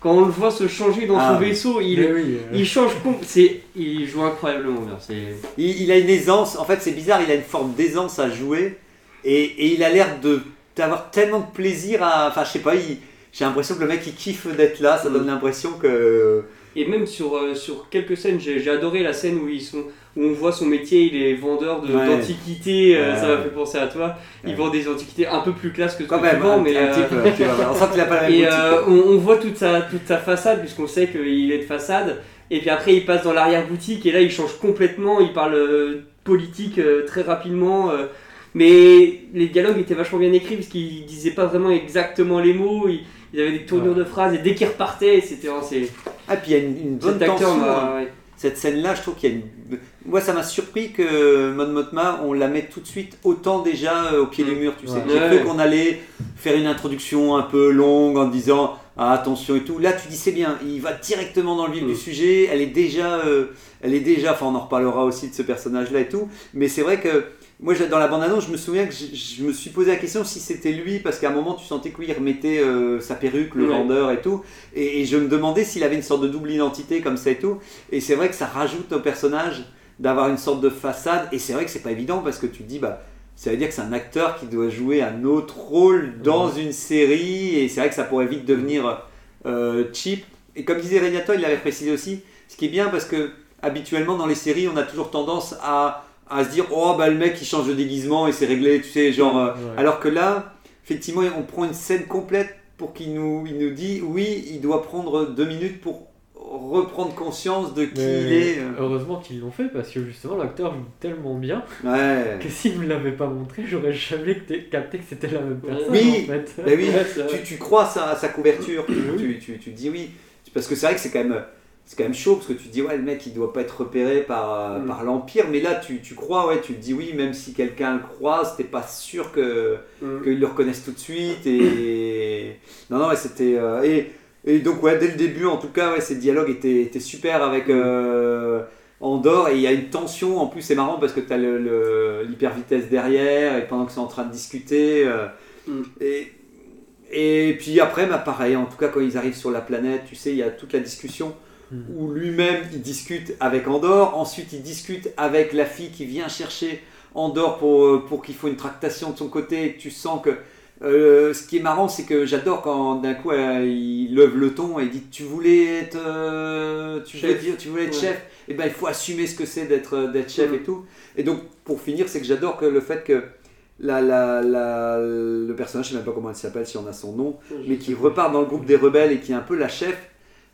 Quand on le voit se changer dans Ah son oui. vaisseau, il, oui, euh. il change c'est Il joue incroyablement bien. c'est- Il, il a une aisance, en fait c'est bizarre, il a une forme d'aisance à jouer et, et il a l'air de d'avoir tellement de plaisir à. Enfin je sais pas, il- j'ai l'impression que le mec il kiffe d'être là, ça donne l'impression que. Et même sur, euh, sur quelques scènes, j'ai j'ai adoré la scène où, ils sont, où on voit son métier, il est vendeur Ouais. d'antiquités, euh, ça m'a fait penser à toi. Il Ouais. vend des antiquités un peu plus classe que ce Quand que même, tu vends, un- mais tu vois, on sent qu'il a pas la même Et boutique, quoi. on, on voit toute sa, toute sa façade, puisqu'on sait qu'il est de façade. Et puis après, il passe dans l'arrière-boutique, et là, il change complètement, il parle euh, politique euh, très rapidement. mais les dialogues étaient vachement bien écrits, parce qu'il disait pas vraiment exactement les mots, il, il avait des tournures de phrases, et dès qu'il repartait, c'était... Ah, puis il y a une, une bonne acteur tension. ouais. Cette scène-là, je trouve qu'il y a une. Moi, ça m'a surpris que Mon Mothma, on la mette tout de suite autant déjà euh, au pied du mur. Tu sais, Ouais. j'ai cru qu'on allait faire une introduction un peu longue en disant ah, attention et tout. Là, tu dis c'est bien. Il va directement dans le vif Mm. du sujet. Elle est déjà, euh, elle est déjà. Enfin, on en reparlera aussi de ce personnage-là et tout. Mais c'est vrai que moi, dans la bande-annonce, je me souviens que je, je me suis posé la question si c'était lui parce qu'à un moment, tu sentais qu'il remettait euh, sa perruque, le Ouais. vendeur et tout. Et, et je me demandais s'il avait une sorte de double identité comme ça et tout. Et c'est vrai que ça rajoute au personnage d'avoir une sorte de façade. Et c'est vrai que c'est pas évident parce que tu te dis, bah, ça veut dire que c'est un acteur qui doit jouer un autre rôle dans une série. Et c'est vrai que ça pourrait vite devenir euh, cheap. Et comme disait Regnato, il l'avait précisé aussi, ce qui est bien parce que habituellement dans les séries, on a toujours tendance à, à se dire, oh bah le mec il change de déguisement et c'est réglé, tu sais, genre. euh, Ouais. alors que là, effectivement, on prend une scène complète pour qu'il nous, il nous dit oui, il doit prendre deux minutes pour reprendre conscience de qui Mais il est. euh. Heureusement qu'ils l'ont fait parce que justement l'acteur joue tellement bien Ouais. que s'il ne me l'avait pas montré, j'aurais jamais capté que c'était la même personne Oui, en fait. bah oui, tu, tu crois ça à sa couverture, tu, tu, tu dis oui. Parce que c'est vrai que c'est quand même. C'est quand même chaud parce que tu te dis ouais le mec il doit pas être repéré par, Mm. par l'Empire mais là tu, tu crois ouais tu te dis oui même si quelqu'un le croise t'es pas sûr que Mm. qu'ils le reconnaissent tout de suite et non non ouais, c'était euh, et, et donc ouais dès le début en tout cas ouais ces dialogues étaient, étaient super avec euh, Andorre et il y a une tension en plus c'est marrant parce que tu as l'hyper le, l'hyper vitesse derrière et pendant que c'est en train de discuter euh, Mm. et, et puis après bah, pareil en tout cas quand ils arrivent sur la planète tu sais il y a toute la discussion Mm. où lui-même il discute avec Andorre ensuite il discute avec la fille qui vient chercher Andorre pour, euh, pour qu'il faut une tractation de son côté et tu sens que euh, ce qui est marrant, c'est que j'adore quand d'un coup euh, il lève le ton et il dit Tu voulais être, euh, tu voulais Chef. dire, tu voulais être Ouais. chef? Et ben il faut assumer ce que c'est d'être d'être chef et tout. Et donc pour finir, c'est que j'adore que le fait que la, la, la- le personnage, je sais même pas comment elle s'appelle, si on a son nom, mais qui repart dans le groupe des rebelles et qui est un peu la chef,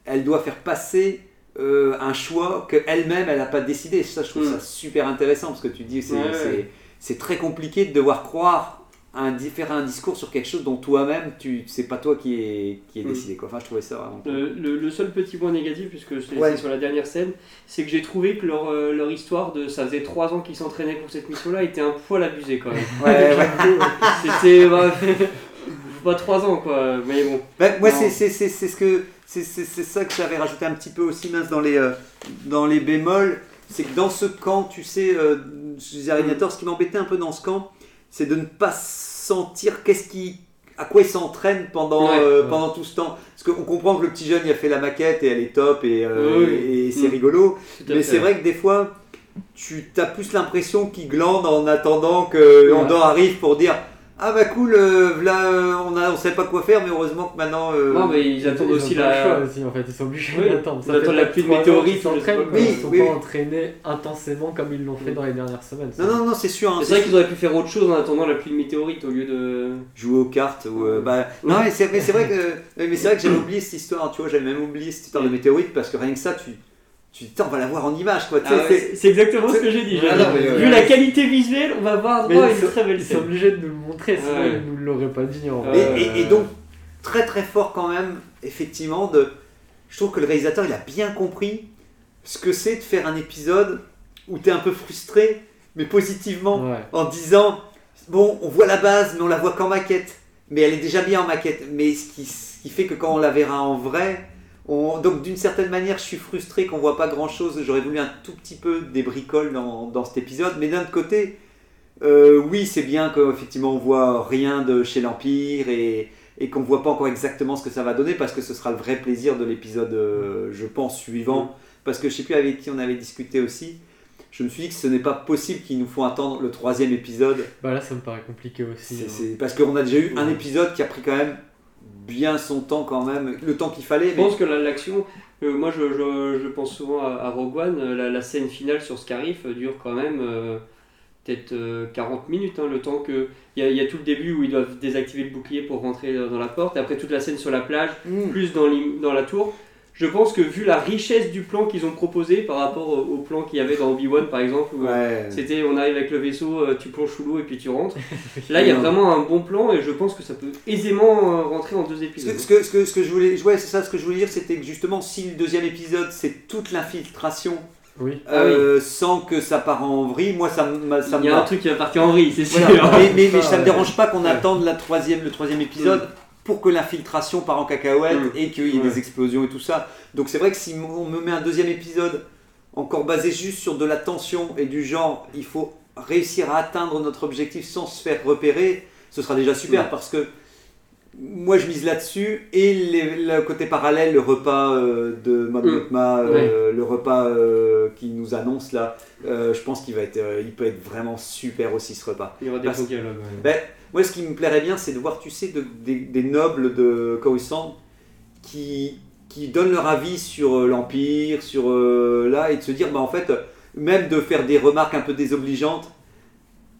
elle doit faire passer euh, un choix qu'elle-même elle n'a pas décidé. Ça, je trouve Mm. ça super intéressant parce que tu dis c'est Ouais, très compliqué de devoir croire un, faire un discours sur quelque chose dont toi-même tu c'est pas toi qui est qui est Mm. décidé quoi. Enfin, je trouvais ça vraiment. Le, seul petit point négatif, puisque je l'ai Ouais. sur la dernière scène, c'est que j'ai trouvé que leur, euh, leur histoire de ça faisait 3 ans qu'ils s'entraînaient pour cette mission-là était un poil abusé quand même. Ouais, ouais. C'était bah, pas 3 ans quoi, mais bon. Ben, moi, c'est ce que c'est ça que j'avais rajouté un petit peu aussi mince dans les euh, dans les bémols, c'est que dans ce camp, tu sais, euh, Arignator, ce qui m'embêtait un peu dans ce camp, c'est de ne pas sentir qu'est-ce qui à quoi il s'entraîne pendant Ouais, euh, ouais. pendant tout ce temps. Parce qu'on comprend que le petit jeune il a fait la maquette et elle est top et, euh, Oui, oui. et c'est Mm. rigolo. Mais c'est vrai que des fois, tu as plus l'impression qu'il glande en attendant que Ouais. Arrive pour dire Ah bah cool, euh, là euh, on a, on sait pas quoi faire, mais heureusement que maintenant. euh, Non, mais ils attendent Ils ont aussi la. choix aussi, en fait, ils sont obligés Oui, d'attendre. ils Ça fait attendent la pluie de météorites. Ils Oui, sont oui, pas oui. entraînés intensément comme ils l'ont fait dans les dernières semaines. Non, non, non, c'est sûr. hein, C'est vrai qu'ils auraient pu faire autre chose en attendant la pluie de météorites au lieu de. jouer aux cartes ou euh, bah, non mais c'est mais c'est vrai que mais c'est vrai que j'avais oublié cette histoire tu vois j'avais même oublié cette histoire de météorite parce que rien que ça tu tu dis, on va la voir en image quoi Ah ouais, c'est- exactement ce que j'ai dit. Ah dit, non, mais, Vu ouais. la qualité visuelle, on va avoir Mais droit à ils une très belle Ils sont scène. obligés de nous le montrer, sinon Ouais. ils nous l'auraient pas dit en Et, vrai. et- et donc, très très fort quand même, effectivement, de... je trouve que le réalisateur, il a bien compris ce que c'est de faire un épisode où tu es un peu frustré, mais positivement, Ouais. en disant, bon, on voit la base, mais on la voit qu'en maquette. Mais elle est déjà bien en maquette. Mais ce qui, ce qui fait que quand on la verra en vrai, on... donc d'une certaine manière, je suis frustré qu'on voit pas grand-chose. J'aurais voulu un tout petit peu des bricoles dans, dans cet épisode. Mais d'un autre côté, euh, oui, c'est bien qu'effectivement on voit rien de chez l'Empire et, et qu'on voit pas encore exactement ce que ça va donner parce que ce sera le vrai plaisir de l'épisode, euh, je pense, suivant. Parce que je sais plus avec qui on avait discuté aussi. Je me suis dit que ce n'est pas possible qu'ils nous font attendre le troisième épisode. Bah là, ça me paraît compliqué aussi. C'est- hein. c'est- Parce qu'on a déjà eu un épisode qui a pris quand même bien son temps quand même, le temps qu'il fallait. Je mais- pense que la- l'action, euh, moi je, je- je pense souvent à, à Rogue One, euh, la, la scène finale sur Scarif euh, dure quand même euh, peut-être euh, 40 minutes, hein, le temps que. Il y, a- il y a tout le début où ils doivent désactiver le bouclier pour rentrer dans la porte, et après toute la scène sur la plage, Mm. plus dans, dans la tour. Je pense que vu la richesse du plan qu'ils ont proposé par rapport au, au plan qu'il y avait dans Obi-Wan par exemple, où euh, Ouais. c'était on arrive avec le vaisseau, euh, tu plonges sous l'eau et puis tu rentres. Là il y a vraiment un bon plan et je pense que ça peut aisément euh, rentrer en deux Ce épisodes. que, ce que, ce que, ce que je voulais, ouais, c'est ça, ce que je voulais dire, c'était que justement, si le deuxième épisode, c'est toute l'infiltration, Oui. euh, sans que ça part en vrille, moi, ça me, ça Il y a un truc qui va partir en vrille, c'est sûr. Voilà. mais, mais, mais Ça, ça me ouais. dérange pas qu'on attende la troisième, le troisième épisode pour que l'infiltration part en cacahuète Mm. et qu'il y ait Ouais. des explosions et tout ça. Donc c'est vrai que si on me met un deuxième épisode encore basé juste sur de la tension et du genre, il faut réussir à atteindre notre objectif sans se faire repérer, ce sera déjà super parce que moi je mise là-dessus et les- le côté parallèle, le repas euh, de Mon Mm. Euh, le repas euh, qui nous annonce là, euh, je pense qu'il va être, il peut être vraiment super aussi ce repas. Il y aura des dialogues. ouais. Ben, moi, ce qui me plairait bien, c'est de voir, tu sais, de- des, des nobles de Coruscant qui, qui donnent leur avis sur l'Empire, sur là, et de se dire, bah, en fait, même de faire des remarques un peu désobligeantes,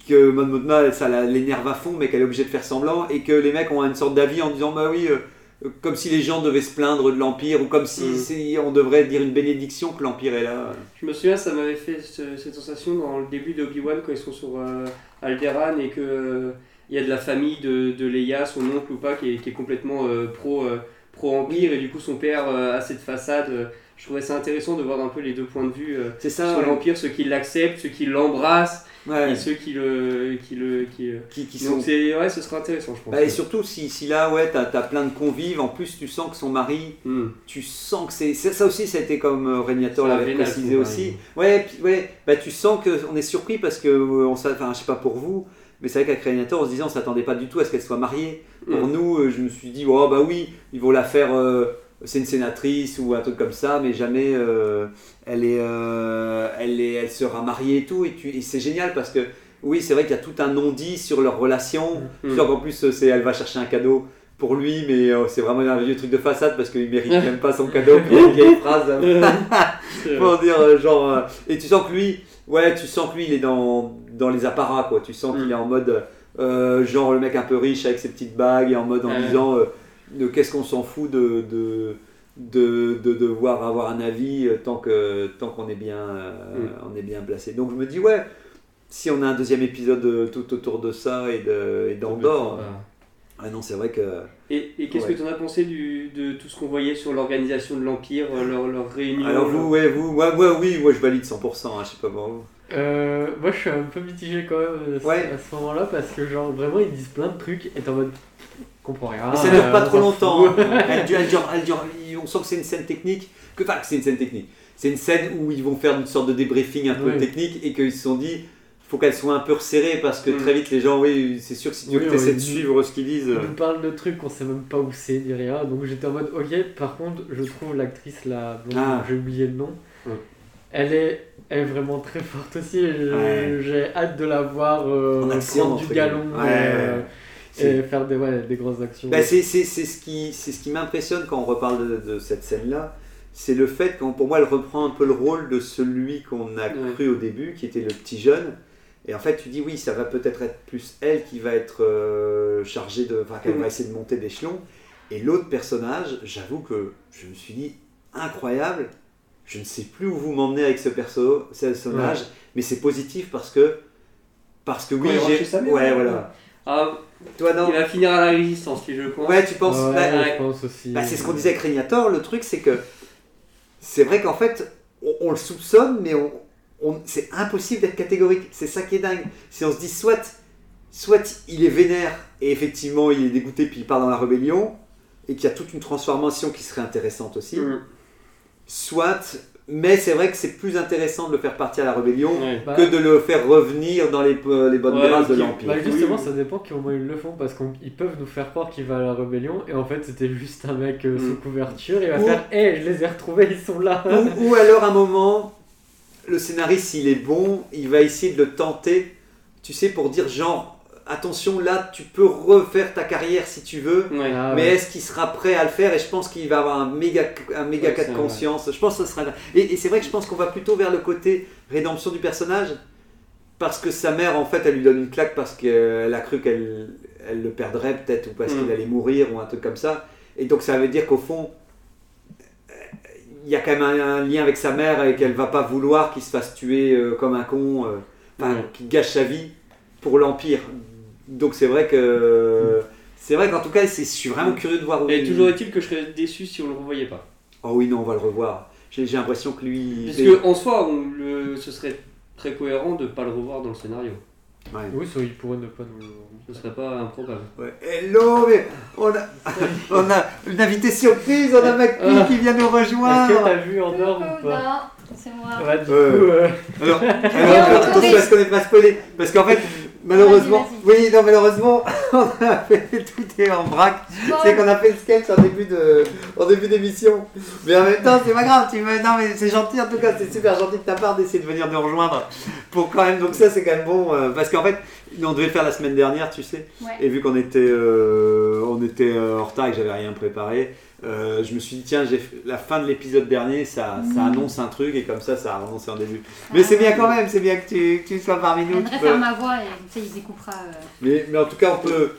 que Mon Mothma, ça l'énerve à fond, mais qu'elle est obligée de faire semblant, et que les mecs ont une sorte d'avis en disant, bah oui, euh, comme si les gens devaient se plaindre de l'Empire, ou comme si, Mm. si on devrait dire une bénédiction que l'Empire est là. Je me souviens, ça m'avait fait ce- cette sensation dans le début d'Obi-Wan quand ils sont sur euh, Alderaan et que euh, il y a de la famille de, de Leia, son oncle ou pas, qui est, qui est complètement euh, pro, euh, pro-empire et du coup son père a cette façade. je trouvais ça intéressant de voir un peu les deux points de vue euh, ça, sur ouais. l'empire, ceux qui l'acceptent, ceux qui l'embrassent Ouais. et ceux qui le, qui le, qui, euh, Qui, qui Donc sont... ouais, ce sera intéressant, je pense. Bah, et surtout, si, si là, ouais, t'as as plein de convives, en plus, tu sens que son mari, Hmm. tu sens que c'est. Ça aussi, ça a été comme euh, Régnator l'avait précisé aussi. Ouais, puis, ouais, bah, tu sens qu'on est surpris parce que, euh, on, enfin, je sais pas pour vous, mais c'est vrai qu'avec Régnator, on se disait, on s'attendait pas du tout à ce qu'elle soit mariée. Pour Mm. nous, je me suis dit, oh bah oui, ils vont la faire. euh, c'est une sénatrice ou un truc comme ça, mais jamais euh, elle, est, euh, elle, est, elle sera mariée et tout. Et, tu- et c'est génial parce que, oui, c'est vrai qu'il y a tout un non-dit sur leur relation. Mm. Sûr qu'en plus, c'est, elle va chercher un cadeau pour lui, mais euh, c'est vraiment un vieux truc de façade parce qu'il mérite même pas son cadeau. Puis il y a une vieille phrase pour dire genre. et tu sens que lui, ouais, tu sens que lui, il est dans, dans les apparats, quoi. Tu sens qu'il est en mode, genre le mec un peu riche avec ses petites bagues et en mode en disant, de qu'est-ce qu'on s'en fout de. de de, de devoir avoir un avis euh, tant que tant qu'on est bien euh, on est bien placé donc je me dis ouais si on a un deuxième épisode euh, tout autour de ça et d'Andorre ah non c'est vrai que Et, et qu'est-ce Ouais. que tu en as pensé du, de tout ce qu'on voyait sur l'organisation de l'Empire, leur, leur réunion alors vous ouais vous moi, moi oui moi je valide 100% hein, je sais pas vous Euh, moi je suis un peu mitigé quand même Ouais. à ce moment-là parce que genre vraiment ils disent plein de trucs et t'es en mode comprends rien. Mais ça dure pas euh, trop longtemps. hein. Elle dure- elle dure- elle dure- on sent que c'est une scène technique. Que, enfin, que c'est une scène technique. C'est une scène où ils vont faire une sorte de débriefing un peu Oui. technique et qu'ils se sont dit faut qu'elle soit un peu resserrée parce que Mm. très vite les gens, oui, c'est sûr que si tu Oui, essaies de suivre ce qu'ils disent. Ils nous parlent de trucs qu'on sait même pas où c'est ni rien donc j'étais en mode ok par contre je trouve l'actrice la blonde Ah. j'ai oublié le nom elle est elle est vraiment très forte aussi Ouais. j'ai hâte de la voir euh, En action, prendre du galon euh, et faire des, ouais, des grosses actions. Bah, c'est c'est- c'est ce qui, c'est ce qui m'impressionne quand on reparle de, de cette scène-là. C'est le fait que pour moi, elle reprend un peu le rôle de celui qu'on a Ouais. cru au début, qui était le petit jeune. Et en fait, tu dis oui, ça va peut-être être plus elle qui va être euh, chargée de. Enfin, qu'elle va essayer de monter d'échelon. Et l'autre personnage, j'avoue que je me suis dit incroyable. Je ne sais plus où vous m'emmenez avec ce perso, ce personnage, mais c'est positif parce que. Parce que oui, j'ai. Ouais, ouais. voilà. Ah, Toi, non il va finir à la résistance, lui, je pense. Ouais, tu penses Ouais, bah, je pense aussi. bah, c'est ce qu'on disait avec Régnator. Le truc, c'est que c'est vrai qu'en fait, on, on le soupçonne, mais on, on- c'est impossible d'être catégorique. C'est ça qui est dingue. Si on se dit soit, soit il est vénère et effectivement il est dégoûté puis il part dans la rébellion et qu'il y a toute une transformation qui serait intéressante aussi. Mm. Soit, mais c'est vrai que c'est plus intéressant de le faire partir à la rébellion Ouais. Bah, que de le faire revenir dans les, les bonnes Ouais, grâces de l'Empire. Bah justement, ça dépend comment ils le font parce qu'ils peuvent nous faire croire qu'il va à la rébellion et en fait c'était juste un mec euh, sous Mm. couverture. Il va Ou- faire Hé, je les ai retrouvés, ils sont là. ou, ou alors à un moment, le scénariste, s'il est bon, il va essayer de le tenter, tu sais, pour dire genre, attention, là, tu peux refaire ta carrière si tu veux, Ouais. Ah, mais ouais. est-ce qu'il sera prêt à le faire? Et je pense qu'il va avoir un méga, un méga Ouais, cas de vrai. conscience. Je pense que ce sera... Et, et c'est vrai que je pense qu'on va plutôt vers le côté rédemption du personnage, parce que sa mère, en fait, elle lui donne une claque parce qu'elle a cru qu'elle elle le perdrait peut-être, ou parce Mm. qu'il allait mourir, ou un truc comme ça. Et donc ça veut dire qu'au fond, il y a quand même un, un lien avec sa mère et qu'elle va pas vouloir qu'il se fasse tuer euh, comme un con, euh, enfin, Ouais. qu'il gâche sa vie pour l'Empire. Donc c'est vrai que. C'est vrai qu'en tout cas, c'est- je suis vraiment curieux de voir où Et il- toujours est-il que je serais déçu si on le revoyait pas. Oh oui, non, on va le revoir. J'ai l'impression que lui. Parce que en soi, on le, ce serait très cohérent de pas le revoir dans le scénario. Ouais. Oui, ça, il pourrait ne pas nous. Ce serait pas improbable. Ouais. Hello, mais on a, on a une invitée surprise, on a Macpi Ah. qui vient nous Est-ce que rejoindre. t'as vu en or ou pas Non, c'est moi. Ouais, du Ouais. coup, euh, Alors, alors, on attention autorise. à ce qu'on n'est pas spoilé. Parce qu'en fait, malheureusement, oui, non, malheureusement, on a fait tout est en vrac. C'est qu'on a fait le sketch en début de, en début d'émission. Mais en même temps, c'est pas grave. Tu veux, non, mais c'est gentil en tout cas. C'est super gentil de ta part d'essayer de venir nous rejoindre. Pour quand même, donc ça, c'est quand même bon. euh, parce qu'en fait, on devait le faire la semaine dernière, tu sais. Ouais. Et vu qu'on était, euh, on était euh, en retard et que j'avais rien préparé, euh, je me suis dit, tiens, la fin de l'épisode dernier, ça, ça Mhm. annonce un truc et comme ça, ça a annoncé en début. Mais c'est bien quand même, c'est bien que tu, que tu sois parmi nous. tu J'aimerais peux- faire ma voix et tu sais, il découpera. euh, mais, mais en tout cas, on peut,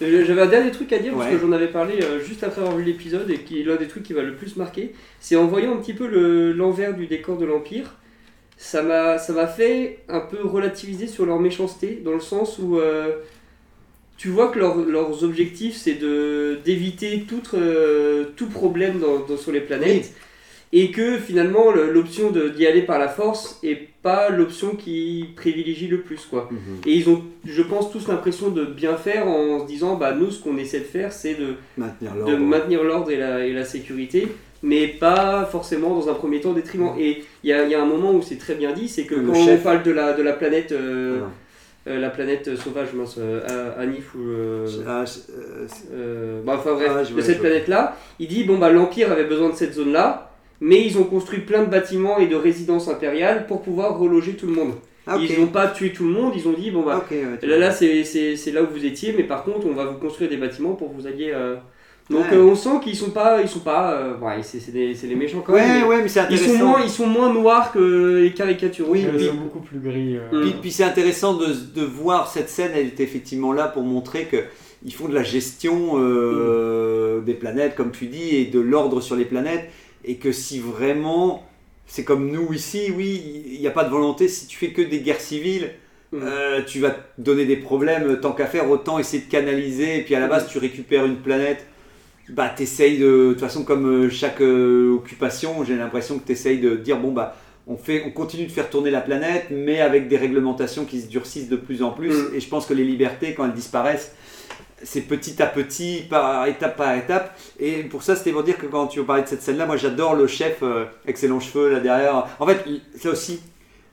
Euh, J'avais un dernier truc à dire parce que j'en avais parlé juste après avoir vu l'épisode et qui est l'un des trucs qui va le plus marquer. C'est en voyant un petit peu le- l'envers du décor de l'Empire, ça m'a ça m'a fait un peu relativiser sur leur méchanceté dans le sens où euh, tu vois que leur- leurs objectifs c'est de d'éviter tout, euh, tout problème dans, dans- sur les planètes et que finalement le- l'option d'y aller par la force est pas l'option qui privilégie le plus quoi. Mhm. Et ils ont, je pense, tous l'impression de bien faire en se disant, bah nous, ce qu'on essaie de faire, c'est de, Maintenir l'ordre. et la, et la sécurité, mais pas forcément dans un premier temps détriment. Et il y a, y a un moment où c'est très bien dit, c'est que Le quand chef. on parle de la, de la planète, euh. Euh, la planète sauvage, mince, euh, Anif ou euh, Ah, euh, euh, bah, enfin bref, Ah, de cette planète-là, il dit bon bah l'Empire avait besoin de cette zone-là, mais ils ont construit plein de bâtiments et de résidences impériales pour pouvoir reloger tout le monde. Ah. Ils n'ont pas tué tout le monde, ils ont dit bon bah ouais, Là, là c'est, c'est, c'est là où vous étiez, mais par contre, on va vous construire des bâtiments pour que vous alliez. Donc, Ouais. euh, on sent qu'ils sont pas. Ils sont pas euh, ouais, c'est, c'est, des, c'est les méchants quand même. Ouais, mais ouais, mais c'est ils, sont moins, ils sont moins noirs que les caricaturaux. Oui, Ils sont beaucoup plus gris. euh. Mm. Puis, puis c'est intéressant de, de voir cette scène, elle était effectivement là pour montrer que ils font de la gestion euh, des planètes, comme tu dis, et de l'ordre sur les planètes, et que si vraiment, c'est comme nous ici, oui, il n'y a pas de volonté, si tu fais que des guerres civiles, Mm. euh, tu vas te donner des problèmes, tant qu'à faire, autant essayer de canaliser, et puis à la base, tu récupères une planète, bah t'essayes de, de toute façon, comme euh, chaque euh, occupation, j'ai l'impression que t'essayes de dire, bon bah, on, fait, on continue de faire tourner la planète, mais avec des réglementations qui se durcissent de plus en plus. Mm. Et je pense que les libertés, quand elles disparaissent, c'est petit à petit, par étape par étape. Et pour ça, c'était pour dire que quand tu parlais de cette scène-là, moi j'adore le chef euh, avec ses longs cheveux là derrière. En fait, ça aussi,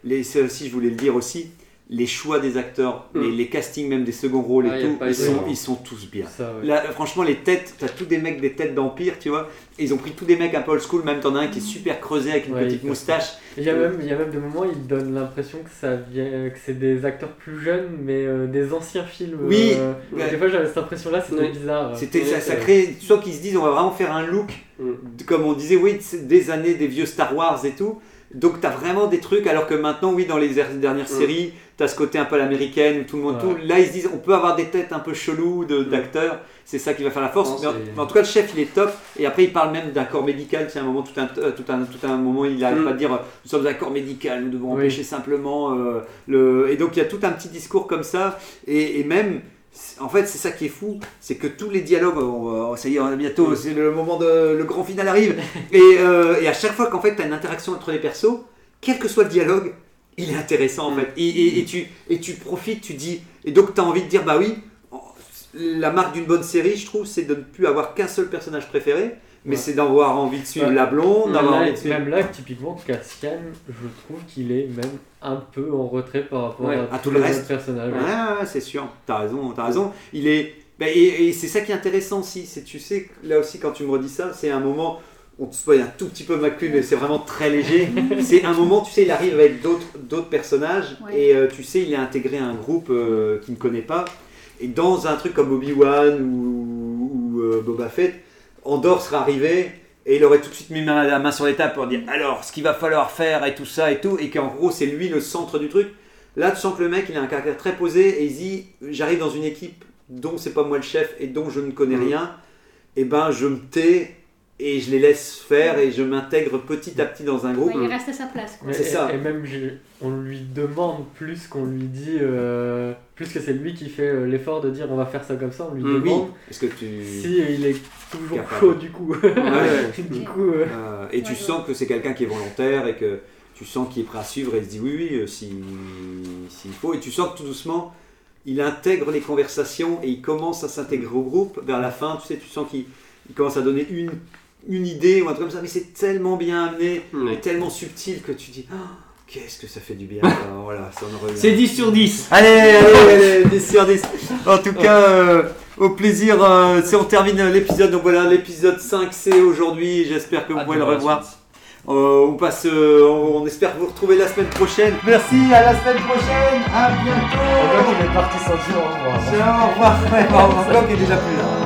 les, ça aussi, je voulais le dire aussi, les choix des acteurs, Mm. les, les castings même des seconds rôles Ah, et tout, ils sont, vraiment. ils sont tous bien. Ça, ouais. Là, franchement, les têtes, t'as tous des mecs des têtes d'Empire, tu vois. Et ils ont pris tous des mecs un peu old school, même t'en as un qui est super creusé avec une Ouais, petite moustache. Il y, a même, il y a même des moments où ils donnent l'impression que, ça vient, que c'est des acteurs plus jeunes, mais euh, des anciens films. Oui, euh, ouais. Des fois j'avais cette impression-là, c'était Ouais. bizarre. C'était, ça, ça crée, soit qu'ils se disent on va vraiment faire un look, Mm. comme on disait, oui, des années des vieux Star Wars et tout. Donc t'as vraiment des trucs, alors que maintenant, oui, dans les er- dernières Mm. séries, t'as ce côté un peu à l'américaine où tout le monde, Ouais. tout. Là, ils se disent on peut avoir des têtes un peu cheloues de- d'acteurs, c'est ça qui va faire la force. Non, mais, en, c'est- mais en tout cas, le chef, il est top. Et après, il parle même d'un corps médical. C'est un moment, tout un, euh, tout un, tout un moment, il n'arrête Mm. pas de dire euh, nous sommes un corps médical, nous devons Oui. empêcher simplement euh, le. Et donc, il y a tout un petit discours comme ça. Et, et même. En fait, c'est ça qui est fou, c'est que tous les dialogues, on ça y est, on a bientôt, c'est le moment de, le grand final arrive, et, euh, et à chaque fois qu'en fait tu as une interaction entre les persos, quel que soit le dialogue, il est intéressant en Mm. fait, et, et- et tu, et tu profites, tu dis, et donc tu as envie de dire, bah oui, la marque d'une bonne série, je trouve, c'est de ne plus avoir qu'un seul personnage préféré, mais Ouais. c'est d'avoir envie de suivre Ouais. la blonde, d'avoir Même envie là, de suivre... même là, typiquement, Cassian, je trouve qu'il est même un peu en retrait par rapport Ouais. à, À tout le reste. Ouais, ouais, c'est sûr, t'as raison, t'as raison. Il est, bah, et, et c'est ça qui est intéressant aussi, c'est tu sais, là aussi quand tu me redis ça, c'est un moment, on te spoil un tout petit peu McQueen, mais c'est vraiment très léger. c'est un moment, tu sais, il arrive avec d'autres d'autres personnages Ouais. et euh, tu sais, il est intégré à un groupe euh, qu'il ne connaît pas. Et dans un truc comme Obi-Wan ou, ou, euh, Boba Fett, Andorre serait arrivé et il aurait tout de suite mis la main sur les tables pour dire alors ce qu'il va falloir faire et tout ça et tout, et qu'en gros c'est lui le centre du truc. Là, tu sens que le mec il a un caractère très posé et il dit j'arrive dans une équipe dont c'est pas moi le chef et dont je ne connais Mhm. rien, et ben je me tais et je les laisse faire et je m'intègre petit à petit dans un groupe. Ouais, il reste à sa place. Quoi. C'est et, ça. Et même, on lui demande plus qu'on lui dit, euh, plus que c'est lui qui fait euh, l'effort de dire on va faire ça comme ça, on lui Mm, Oui, demande parce que tu. si il est toujours Capable. chaud du coup. Ouais, ouais. du coup, euh, Euh, et tu Ouais, sens que c'est quelqu'un qui est volontaire et que tu sens qu'il est prêt à suivre et il se dit oui, oui, euh, si- s'il faut. Et tu sens que tout doucement, il intègre les conversations et il commence à s'intégrer au groupe. Vers la fin, tu sais, tu sens qu'il il commence à donner une, une idée ou un truc comme ça, mais c'est tellement bien amené et tellement subtil que tu dis Ah, qu'est-ce que ça fait du bien. Alors, voilà, ça. C'est 10 sur 10. Allez, allez, allez, 10 sur 10. En tout cas, euh, au plaisir, euh, si on termine l'épisode. Donc voilà, l'épisode 5 c'est aujourd'hui. J'espère que vous pouvez le revoir. Euh, on passe, euh, on on espère vous retrouver la semaine prochaine. Merci, à la semaine prochaine. À bientôt. qu'il est parti sans dire au revoir. Ciao, au revoir. Au revoir. Bloc est déjà plus là.